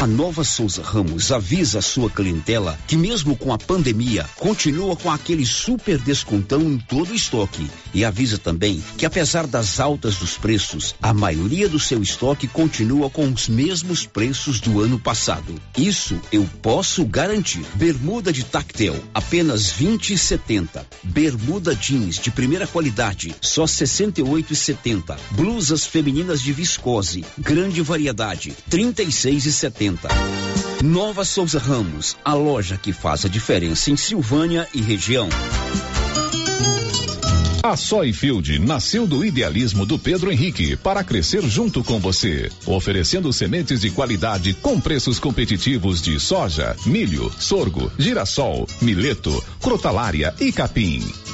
A Nova Souza Ramos avisa a sua clientela que mesmo com a pandemia, continua com aquele super descontão em todo o estoque. E avisa também que apesar das altas dos preços, a maioria do seu estoque continua com os mesmos preços do ano passado. Isso eu posso garantir. Bermuda de tactel, apenas 20 e 70. Bermuda jeans de primeira qualidade, só 68 e 70. Blusas femininas de viscose, grande variedade, 36 e 70. Nova Souza Ramos, a loja que faz a diferença em Silvânia e região. A Soyfield nasceu do idealismo do Pedro Henrique para crescer junto com você, oferecendo sementes de qualidade com preços competitivos de soja, milho, sorgo, girassol, mileto, crotalária e capim.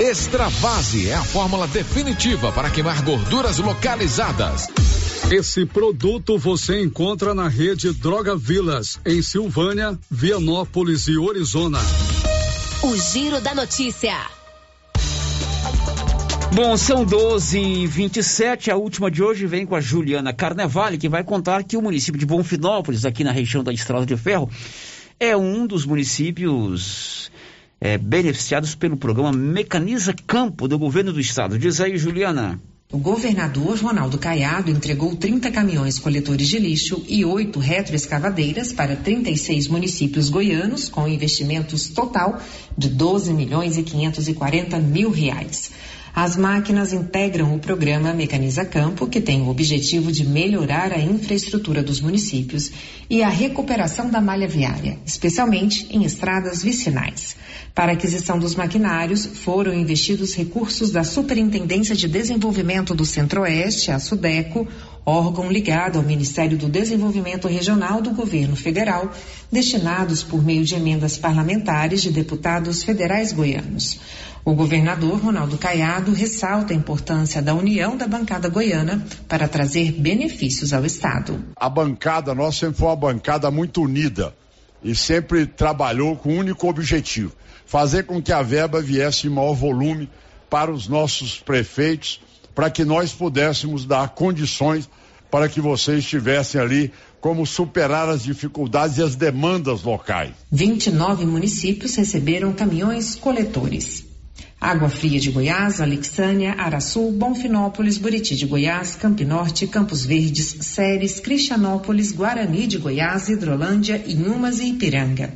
Extravase é a fórmula definitiva para queimar gorduras localizadas. Esse produto você encontra na rede Droga Vilas, em Silvânia, Vianópolis e Orizona. O Giro da Notícia. Bom, são 12 e 27 A última de hoje vem com a Juliana Carnevale, que vai contar que o município de Bonfinópolis, aqui na região da Estrada de Ferro, é um dos municípios é, beneficiados pelo programa Mecaniza Campo do governo do estado. Diz aí, Juliana. O governador Ronaldo Caiado entregou 30 caminhões coletores de lixo e oito retroescavadeiras para 36 municípios goianos, com investimentos total de 12 milhões e 540 mil reais. As máquinas integram o programa Mecaniza Campo, que tem o objetivo de melhorar a infraestrutura dos municípios e a recuperação da malha viária, especialmente em estradas vicinais. Para a aquisição dos maquinários, foram investidos recursos da Superintendência de Desenvolvimento do Centro-Oeste, a SUDECO, órgão ligado ao Ministério do Desenvolvimento Regional do Governo Federal, destinados por meio de emendas parlamentares de deputados federais goianos. O governador Ronaldo Caiado ressalta a importância da união da bancada goiana para trazer benefícios ao Estado. A bancada nossa sempre foi uma bancada muito unida e sempre trabalhou com um único objetivo: fazer com que a verba viesse em maior volume para os nossos prefeitos, para que nós pudéssemos dar condições para que vocês estivessem ali como superar as dificuldades e as demandas locais. 29 municípios receberam caminhões coletores. Água Fria de Goiás, Alexânia, Araçu, Bonfinópolis, Buriti de Goiás, Campinorte, Campos Verdes, Séries, Cristianópolis, Guarani de Goiás, Hidrolândia, Inhumas e Ipiranga.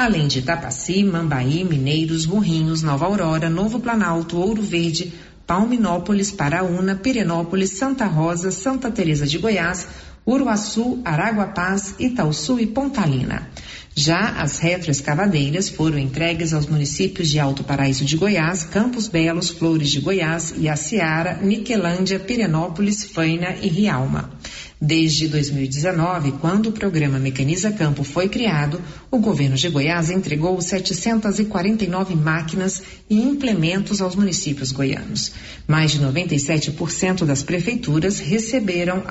Além de Tapaci, Mambaí, Mineiros, Morrinhos, Nova Aurora, Novo Planalto, Ouro Verde, Palminópolis, Paraúna, Pirenópolis, Santa Rosa, Santa Teresa de Goiás, Uruaçu, Araguapaz, Itaúsu e Pontalina. Já as retroescavadeiras foram entregues aos municípios de Alto Paraíso de Goiás, Campos Belos, Flores de Goiás, Iaciara, Niquelândia, Pirenópolis, Faina e Rialma. Desde 2019, quando o programa Mecaniza Campo foi criado, o governo de Goiás entregou 749 máquinas e implementos aos municípios goianos. Mais de 97% das prefeituras receberam